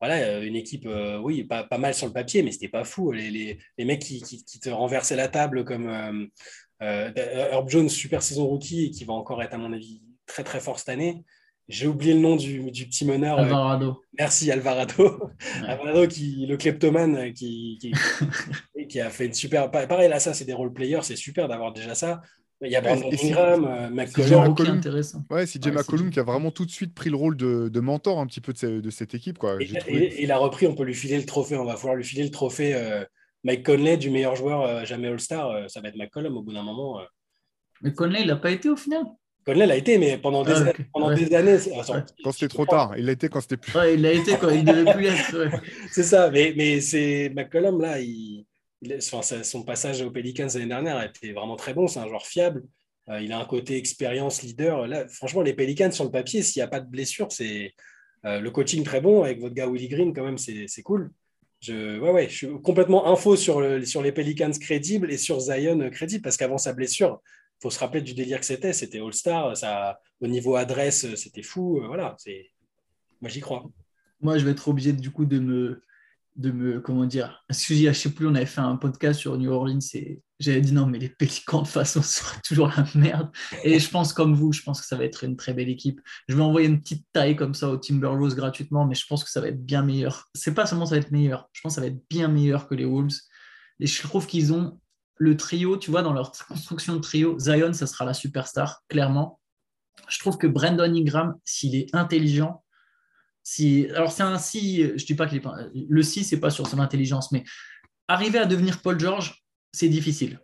voilà, une équipe, euh, oui, pas, pas, mal sur le papier, mais c'était pas fou. Les, les, les mecs qui, qui, te renversaient la table comme Herb Jones, super saison rookie, et qui va encore être, à mon avis, très très fort cette année. J'ai oublié le nom du, du petit meneur. Alvarado. merci, Alvarado. Alvarado, qui, le kleptomane, qui, qui, qui, a fait une super. Pareil, là, ça, c'est des role players, c'est super d'avoir déjà ça. Il y a Brandon Ingram, euh, McCollum. C'est intéressant. Ouais, McCollum qui a vraiment tout de suite pris le rôle de, de mentor un petit peu de, de cette équipe. Quoi. Et, il a repris, on peut lui filer le trophée. On va pouvoir lui filer le trophée euh, Mike Conley du meilleur joueur euh, jamais All-Star. ça va être McCollum au bout d'un moment. Mais Conley, il n'a pas été au final Conley l'a été, mais pendant des, ah, pendant des années. quand c'était trop tard. Il l'a été quand c'était plus. Ouais, il l'a été quand il devait plus être. c'est ça, mais, mais c'est McCollum, là, il son passage aux Pelicans l'année dernière a été vraiment très bon. C'est un joueur fiable. Euh, il a un côté expérience, leader. Franchement, les Pelicans sur le papier, s'il n'y a pas de blessure, c'est euh, le coaching très bon avec votre gars Willy Green, quand même, c'est cool. Je, ouais, ouais, je suis complètement info sur, sur les Pelicans crédibles et sur Zion crédible parce qu'avant sa blessure, faut se rappeler du délire que c'était. C'était All-Star. Au niveau adresse, c'était fou. Euh, voilà. Moi, j'y crois. Moi, je vais être obligé du coup de me, de me, comment dire, que je sais plus, on avait fait un podcast sur New Orleans et j'avais dit non, mais les Pélicans de façon seraient toujours la merde. Et je pense comme vous, je pense que ça va être une très belle équipe. Je vais envoyer une petite taille comme ça au Timberwolves gratuitement, mais je pense que ça va être bien meilleur. C'est pas seulement ça va être meilleur, je pense que ça va être bien meilleur que les Wolves. Et je trouve qu'ils ont le trio, tu vois, dans leur construction de trio, Zion, ça sera la superstar, clairement. Je trouve que Brandon Ingram, s'il est intelligent, si, alors c'est un si, je dis pas que le si, c'est pas sur son intelligence, mais arriver à devenir Paul George, c'est difficile.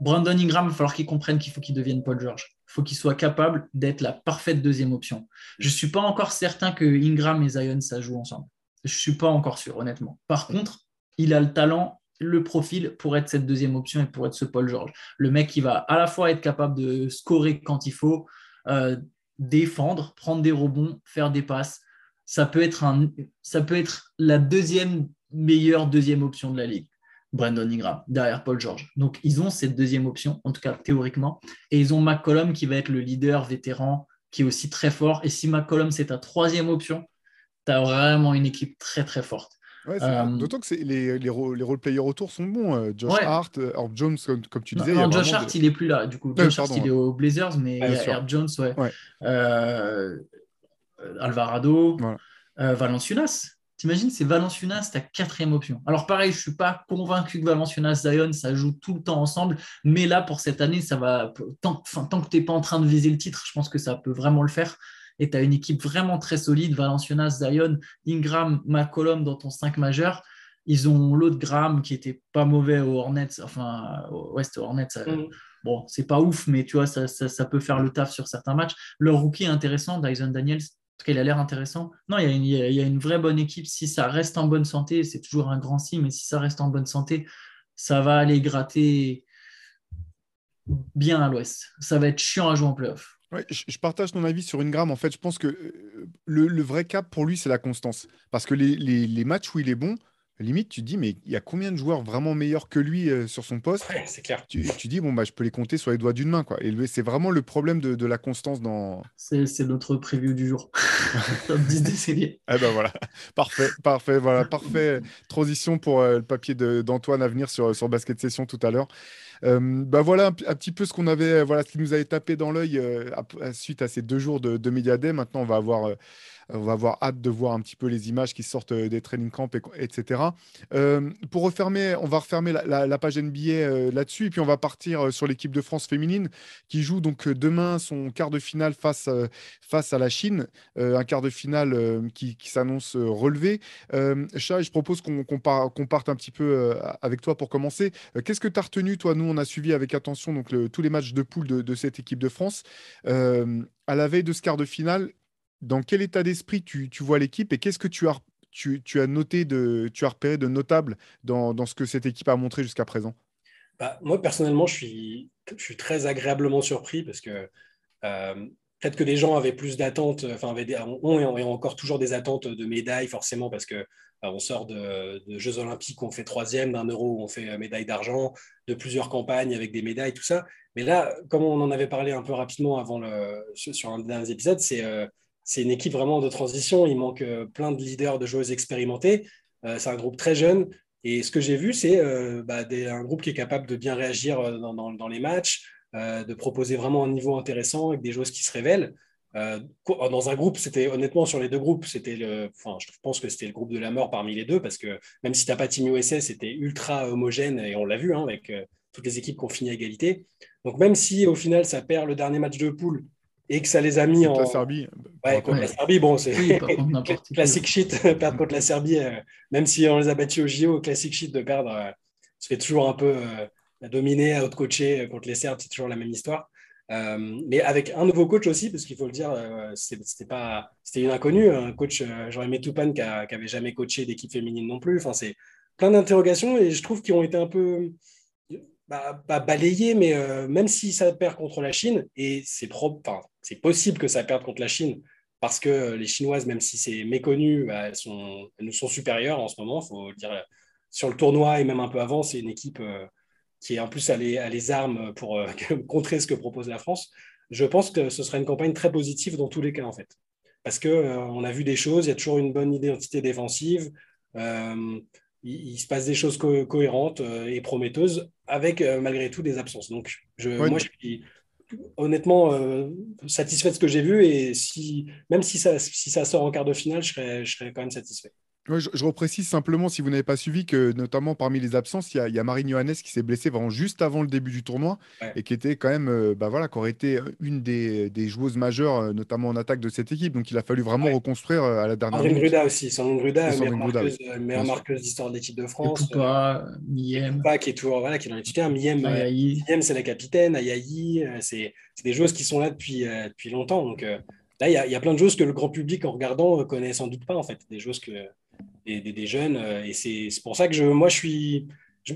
Brandon Ingram, il va falloir qu'il comprenne qu'il faut qu'il devienne Paul George. Il faut qu'il soit capable d'être la parfaite deuxième option. Je ne suis pas encore certain que Ingram et Zion, ça joue ensemble. Je ne suis pas encore sûr, honnêtement. Par contre, il a le talent, le profil pour être cette deuxième option et pour être ce Paul George. Le mec qui va à la fois être capable de scorer quand il faut, euh, défendre, prendre des rebonds, faire des passes, ça peut être, un, ça peut être la deuxième meilleure deuxième option de la ligue. Brandon Ingram, derrière Paul George. Donc, ils ont cette deuxième option, en tout cas théoriquement. Et ils ont McCollum qui va être le leader vétéran, qui est aussi très fort. Et si McCollum, c'est ta troisième option, tu as vraiment une équipe très, très forte. Euh, d'autant que les, les, role, les role-players autour sont bons. Euh, Josh Hart, euh, Herb Jones, comme, tu disais. Non, Josh Hart, il n'est plus là. Du coup, Josh Hart, il est aux Blazers, mais il y a Herb Jones, ouais. Euh, Alvarado, euh, Valenciunas. T'imagines, c'est Valenciunas, ta quatrième option. Alors pareil, je suis pas convaincu que Valenciunas, Zion, ça joue tout le temps ensemble, mais là, pour cette année, ça va tant, tant que tu n'es pas en train de viser le titre, je pense que ça peut vraiment le faire. Et tu as une équipe vraiment très solide, Valenciunas, Zion, Ingram, McCollum dans ton 5 majeur. Ils ont l'autre Graham qui était pas mauvais au Hornets, enfin, au West Hornets. Mm. Bon, c'est pas ouf, mais tu vois, ça, ça, peut faire le taf sur certains matchs. Leur rookie est intéressant, Dyson Daniels, tout cas, il a l'air intéressant. Non, il y, a une, vraie bonne équipe. Si ça reste en bonne santé, c'est toujours un grand si, mais si ça reste en bonne santé, ça va aller gratter bien à l'ouest. Ça va être chiant à jouer en playoff. Ouais, je, partage ton avis sur Ingram. En fait, je pense que euh, le, vrai cap pour lui, c'est la constance. Parce que les, matchs où il est bon, limite, tu te dis, mais il y a combien de joueurs vraiment meilleurs que lui euh, sur son poste C'est clair. Tu, tu, dis, bon, bah, je peux les compter sur les doigts d'une main. Quoi. Et c'est vraiment le problème de, la constance dans. C'est notre preview du jour. Top 10 des Eh ben voilà, parfait, parfait, voilà, parfait. Transition pour euh, le papier d'Antoine à venir sur, sur Basket Session tout à l'heure. Euh, bah voilà un, petit peu ce qu'on avait, voilà ce qui nous avait tapé dans l'œil suite à ces deux jours de, de. Maintenant, on va avoir on va avoir hâte de voir un petit peu les images qui sortent euh, des training camps, etc. Euh, pour refermer, on va refermer la, page NBA euh, là-dessus, et puis on va partir sur l'équipe de France féminine qui joue donc demain son quart de finale face, face à la Chine, un quart de finale qui, s'annonce relevé. Chat, je propose qu'on parte un petit peu avec toi pour commencer. Qu'est-ce que tu as retenu, toi Nous, on a suivi avec attention donc, tous les matchs de poule de, cette équipe de France. à la veille de ce quart de finale, dans quel état d'esprit tu, vois l'équipe et qu'est-ce que tu as, noté, de, tu as repéré de notable dans, ce que cette équipe a montré jusqu'à présent? Bah, Moi, personnellement, je suis, très agréablement surpris parce que euh, peut-être que les gens avaient plus d'attentes, enfin, et encore toujours des attentes de médailles, forcément, parce que on sort de, Jeux Olympiques où on fait troisième, d'un euro où on fait médaille d'argent, de plusieurs campagnes avec des médailles, tout ça. Mais là, comme on en avait parlé un peu rapidement avant le, sur un des derniers épisodes, c'est euh, c'est une équipe vraiment de transition. Il manque euh, plein de leaders, de joueuses expérimentées. Euh, c'est un groupe très jeune. Et ce que j'ai vu, c'est euh, bah, un groupe qui est capable de bien réagir dans, les matchs, de proposer vraiment un niveau intéressant avec des joueuses qui se révèlent. Dans un groupe, c'était honnêtement sur les deux groupes, c'était le, enfin, je pense que c'était le groupe de la mort parmi les deux parce que même si tu n'as pas Team USA, c'était ultra homogène et on l'a vu hein, avec toutes les équipes qui ont fini à égalité. Donc même si au final ça perd le dernier match de poule et que ça les a mis en. La Serbie. Ouais, contre la Serbie, bon, c'est classique shit, perdre contre la Serbie, euh, même si on les a battus au JO, classique shit de perdre, euh, ça fait toujours un peu euh, dominer, out-coacher contre les Serbes, c'est toujours la même histoire. Mais avec un nouveau coach aussi, parce qu'il faut le dire, c'était pas, c'était une inconnue, un coach, j'aurais aimé qui n'avait jamais coaché d'équipe féminine non plus. Enfin, c'est plein d'interrogations et je trouve qu'ils ont été un peu bah, balayés, mais même si ça perd contre la Chine, et c'est c'est possible que ça perde contre la Chine parce que les Chinoises, même si c'est méconnu, bah, elles, sont, nous sont supérieures en ce moment. faut dire sur le tournoi et même un peu avant, c'est une équipe euh, qui en plus a les, armes pour contrer ce que propose la France, je pense que ce sera une campagne très positive dans tous les cas, en fait. Parce qu'on a vu des choses, il y a toujours une bonne identité défensive il, se passe des choses cohérentes euh, et prometteuses avec euh, malgré tout des absences. Donc, je, moi, je suis honnêtement euh, satisfait de ce que j'ai vu et si, même si ça, si ça sort en quart de finale, je serais, je serais quand même satisfait je, reprécise simplement, si vous n'avez pas suivi, que notamment parmi les absences, il y a, Marine Johannes qui s'est blessée vraiment juste avant le début du tournoi et qui était quand même, euh, bah voilà, qui aurait été une des, joueuses majeures, euh, notamment en attaque de cette équipe. Donc il a fallu vraiment reconstruire euh, à la dernière Sandrine Gruda aussi. Sandrine Gruda, meilleure marqueuse, d'histoire de l'équipe de France. Poupa, Miem. qui est toujours, voilà, qui est dans les titulaires. Miem, c'est la capitaine. Ayayi, c'est des joueuses qui sont là depuis, depuis longtemps. Donc là, il y, a, y, a plein de choses que le grand public, en regardant, connaît sans doute pas, en fait. Des choses que des, jeunes. Euh, et c'est pour ça que je, moi, je suis.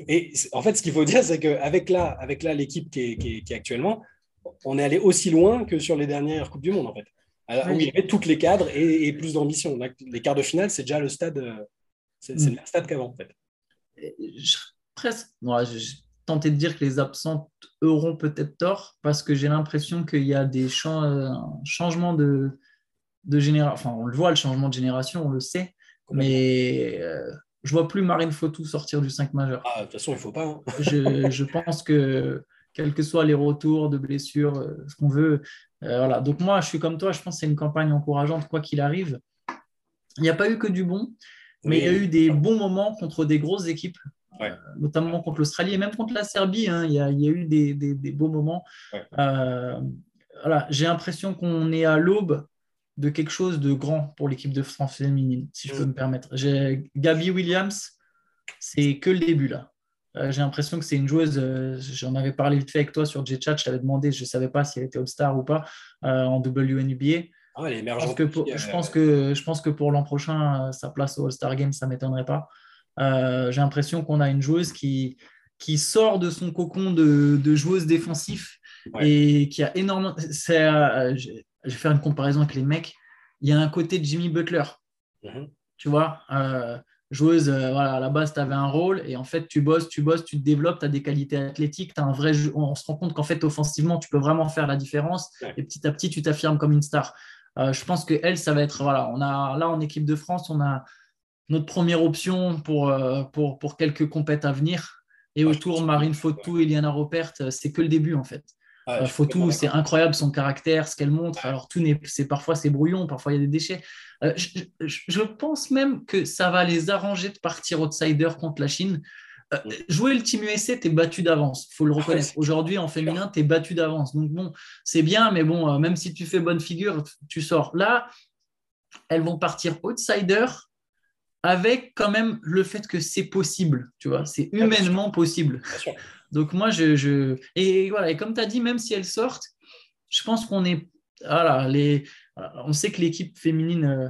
et en fait, ce qu'il faut dire, c'est qu'avec là, avec là l'équipe qui est, qui, est, actuellement, on est allé aussi loin que sur les dernières Coupes du Monde, en fait. où il y avait toutes les cadres et, plus d'ambition. Les quarts de finale, c'est déjà le stade, euh, c'est le mm. même stade qu'avant, en fait. Je, presque, moi, je, tentais de dire que les absents auront peut-être tort parce que j'ai l'impression qu'il y a des euh, changements de, de génération. Enfin, on le voit, le changement de génération, on le sait. Mais euh, je vois plus Marine Fautou sortir du 5 majeur. Ah, de toute façon, il ne faut pas. Hein. je, je, pense que, quels que soient les retours de blessures, euh, ce qu'on veut, euh, voilà. Donc, moi, je suis comme toi, je pense que c'est une campagne encourageante, quoi qu'il arrive. Il n'y a pas eu que du bon, mais il y a eu des bons moments contre des grosses équipes. notamment contre l'Australie et même contre la Serbie, hein. il, y a, il, y a, eu des, des, des beaux moments. voilà, J'ai l'impression qu'on est à l'aube de quelque chose de grand pour l'équipe de France féminine, si je peux mm. me permettre. Gabi Williams, c'est que le début là. Euh, j'ai l'impression que c'est une joueuse, euh, j'en avais parlé vite fait avec toi sur J-Chat, je t'avais demandé, je ne savais pas si elle était All-Star ou pas euh, en WNBA. Ah, elle est je, pense que pour, je, pense que, je pense que pour l'an prochain, sa place au All-Star Game, ça ne m'étonnerait pas. j'ai l'impression qu'on a une joueuse qui, qui sort de son cocon de, de joueuse défensif et qui a énormément je vais faire une comparaison avec les mecs. Il y a un côté de Jimmy Butler. Mhm. Tu vois, euh, joueuse, euh, voilà, à la base, tu avais un rôle et en fait, tu bosses, tu bosses, tu te développes, tu as des qualités athlétiques, as un vrai on se rend compte qu'en fait, offensivement, tu peux vraiment faire la différence et petit à petit, tu t'affirmes comme une star. Euh, je pense que elle, ça va être, voilà, on a là en équipe de France, on a notre première option pour, pour, pour quelques compètes à venir. Et autour, Marine Fautou, Eliana Ropert, c'est que le début en fait. Euh, Photo, c'est incroyable son caractère, ce qu'elle montre. Alors tout n'est, c'est parfois c'est brouillon, parfois il y a des déchets. Euh, je, pense même que ça va les arranger de partir outsider contre la Chine. Euh, mm. jouer le Team USA, tu es battu d'avance, faut le ah reconnaître. Aujourd'hui, en féminin, tu es battu d'avance. Donc bon, c'est bien, mais bon, même si tu fais bonne figure, tu sors. Là, elles vont partir outsider avec quand même le fait que c'est possible, tu vois, c'est ah, humainement possible. Donc moi, je, Et voilà, et comme tu as dit, même si elles sortent, je pense qu'on est... Voilà, les... on sait que l'équipe féminine euh,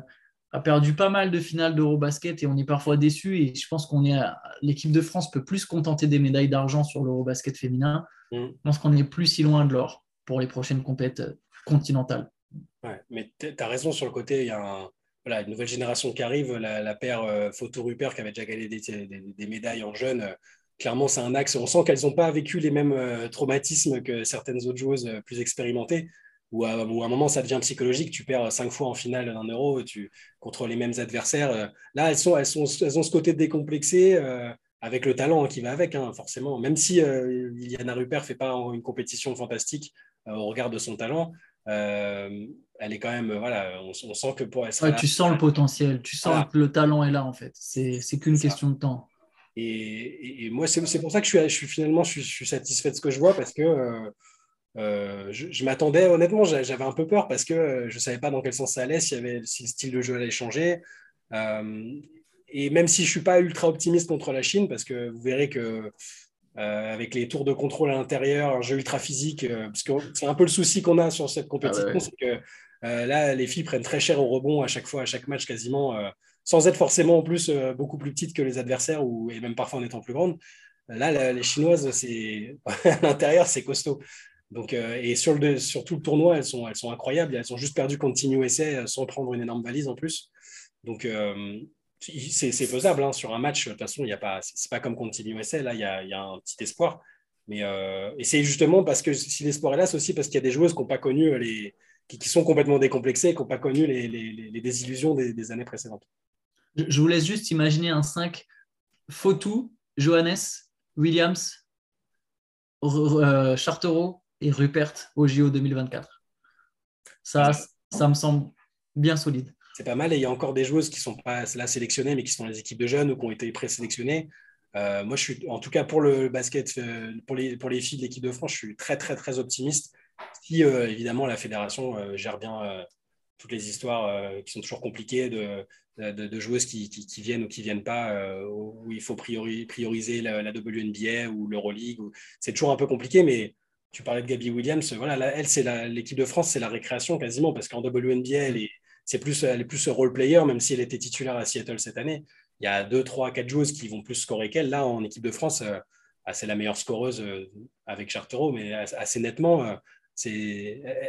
a perdu pas mal de finales d'Eurobasket et on est parfois déçu. Et je pense qu'on est... L'équipe de France peut plus se contenter des médailles d'argent sur l'Eurobasket féminin. Mm. Je pense qu'on n'est plus si loin de l'or pour les prochaines compétitions continentales. Ouais, mais tu as raison sur le côté, il y a un voilà, une nouvelle génération qui arrive, la, paire euh, Photo Rupert qui avait déjà gagné des, médailles en jeune, euh, clairement c'est un axe. On sent qu'elles n'ont pas vécu les mêmes euh, traumatismes que certaines autres joueuses plus expérimentées, où à, un moment ça devient psychologique, tu perds cinq fois en finale d'un euro tu, contre les mêmes adversaires. Là, elles, sont, elles, ont ce côté décomplexé. avec le talent qui va avec, hein, forcément. Même si Iliana Rupert ne fait pas une compétition fantastique au regard de son talent, elle est quand même, voilà, on, sent que pour elle Tu sens le potentiel, tu sens que le talent est là en fait. C'est qu'une question de temps. Et, moi, c'est pour ça que je suis, je suis finalement, je suis, satisfait de ce que je vois parce que euh, euh, je, m'attendais, honnêtement, j'avais un peu peur parce que je ne savais pas dans quel sens ça allait, si, avait, si le style de jeu allait changer. et même si je ne suis pas ultra optimiste contre la Chine, parce que vous verrez que euh, avec les tours de contrôle à l'intérieur, un jeu ultra physique, euh, parce que c'est un peu le souci qu'on a sur cette compétition, ah c'est que euh, là, les filles prennent très cher au rebond à chaque fois, à chaque match quasiment, sans être forcément en plus beaucoup plus petites que les adversaires, ou, et même parfois en étant plus grandes. Là, les Chinoises, c'est à l'intérieur, c'est costaud. Donc, et sur, le, sur tout le tournoi, elles sont, elles sont incroyables. Elles ont juste perdu contre Team USA sans prendre une énorme valise en plus. Donc, c'est faisable hein, sur un match. De toute façon, il a pas, c'est pas comme contre USA. Là, il y a, un petit espoir. Mais, euh, et c'est justement parce que si l'espoir est là, c'est aussi parce qu'il y a des joueuses qui n'ont pas connu les, qui, sont complètement décomplexées, qui n'ont pas connu les, désillusions des, années précédentes. Je vous laisse juste imaginer un 5 Fautou, Johannes, Williams, euh, Chartereau et Rupert au JO 2024. Ça, ça me semble bien solide. C'est pas mal et il y a encore des joueuses qui sont pas là sélectionnées mais qui sont dans les équipes de jeunes ou qui ont été présélectionnées. Euh, moi, je suis, en tout cas pour le basket, euh, pour, les, pour les filles de l'équipe de France, je suis très, très, très optimiste. Si, euh, évidemment, la fédération gère bien toutes les histoires qui sont toujours compliquées de, de, joueuses qui, qui, viennent ou qui ne viennent pas, où il faut priori, prioriser la, WNBA ou l'Euroleague. C'est toujours un peu compliqué, mais tu parlais de Gabi Williams. Voilà, là, elle, c'est l'équipe de France, c'est la récréation quasiment, parce qu'en WNBA, elle est, c'est plus, elle est plus role player, même si elle était titulaire à Seattle cette année il y a deux, trois, quatre joueuses qui vont plus scorer qu'elle. Là, en équipe de France, euh, ah, c'est la meilleure scoreuse euh, avec Chartereau, mais assez nettement, euh,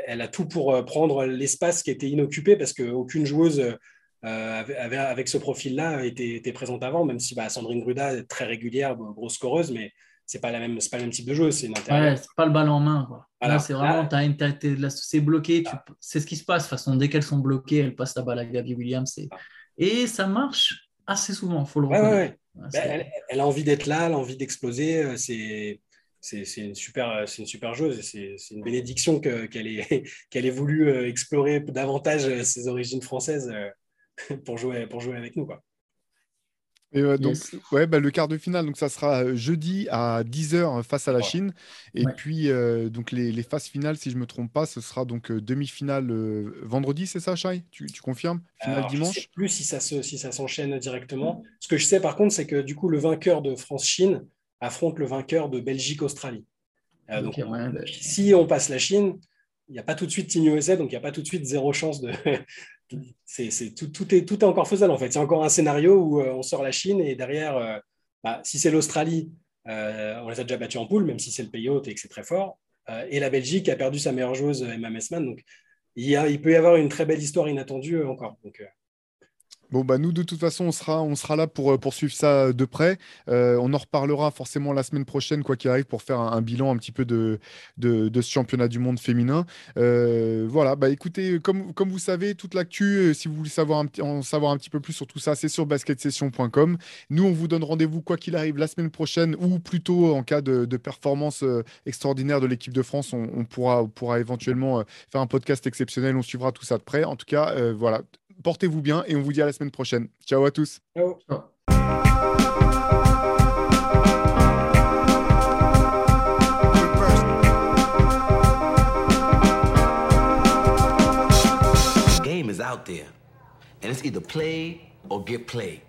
elle a tout pour prendre l'espace qui était inoccupé parce qu'aucune joueuse avec ce profil-là était, était, présente avant, même si bah, Sandrine Gruda est très régulière, grosse scoreuse, mais c'est pas la même c'est pas le même type de joueuse c'est ouais, c'est pas le ballon en main quoi. Là, c'est vraiment c'est bloqué tu... c'est ce qui se passe de toute façon dès qu'elles sont bloquées elles passent la balle à Gabi Williams et, et ça marche assez souvent, faut le reconnaître. Ouais, ben, elle, a envie d'être là, elle a envie d'exploser. Euh, c'est, c'est, une, super, c'est une super joueuse. C'est, c'est une bénédiction que, qu'elle, ait, qu'elle ait voulu euh, explorer davantage euh, ses origines françaises pour jouer, pour jouer avec nous. Quoi. Et donc, ouais, bah, le quart de finale, donc ça sera jeudi à 10h face à la Chine. Et ouais. puis, euh, donc les, les, phases finales, si je ne me trompe pas, ce sera donc demi-finale euh, vendredi, c'est ça, Shai? Tu, tu, confirmes? Finale Alors, dimanche Je ne sais plus si ça, se, si ça s'enchaîne directement. Ce que je sais par contre, c'est que du coup, le vainqueur de France-Chine affronte le vainqueur de Belgique-Australie. Euh, donc, okay, ouais, bah... si on passe la Chine, il n'y a pas tout de suite Team USA, donc il n'y a pas tout de suite zéro chance de, c'est, tout, est, tout est encore faisable en fait. C'est encore un scénario où euh, on sort la Chine et derrière, euh, bah, si c'est l'Australie, euh, on les a déjà battus en poule, même si c'est le pays hôte et que c'est très fort. Et la Belgique a perdu sa meilleure joueuse, Emma Messman. Donc il, y a, peut y avoir une très belle histoire inattendue encore. Bon, bah, nous, de toute façon, on sera, là pour, pour suivre ça de près. Euh, on en reparlera forcément la semaine prochaine, quoi qu'il arrive, pour faire un, bilan un petit peu de, ce championnat du monde féminin. Euh, voilà, bah, écoutez, comme, comme vous savez, toute l'actu, euh, si vous voulez savoir un, en savoir un petit peu plus sur tout ça, c'est sur basketsession.com. Nous, on vous donne rendez-vous, quoi qu'il arrive, la semaine prochaine, ou plutôt en cas de, performance euh, extraordinaire de l'équipe de France, on, pourra, on pourra éventuellement euh, faire un podcast exceptionnel. On suivra tout ça de près. En tout cas, voilà, portez-vous bien et on vous dit à la semaine prochaine. Ciao à tous. Ciao. Game is out there, and it's either play or get played.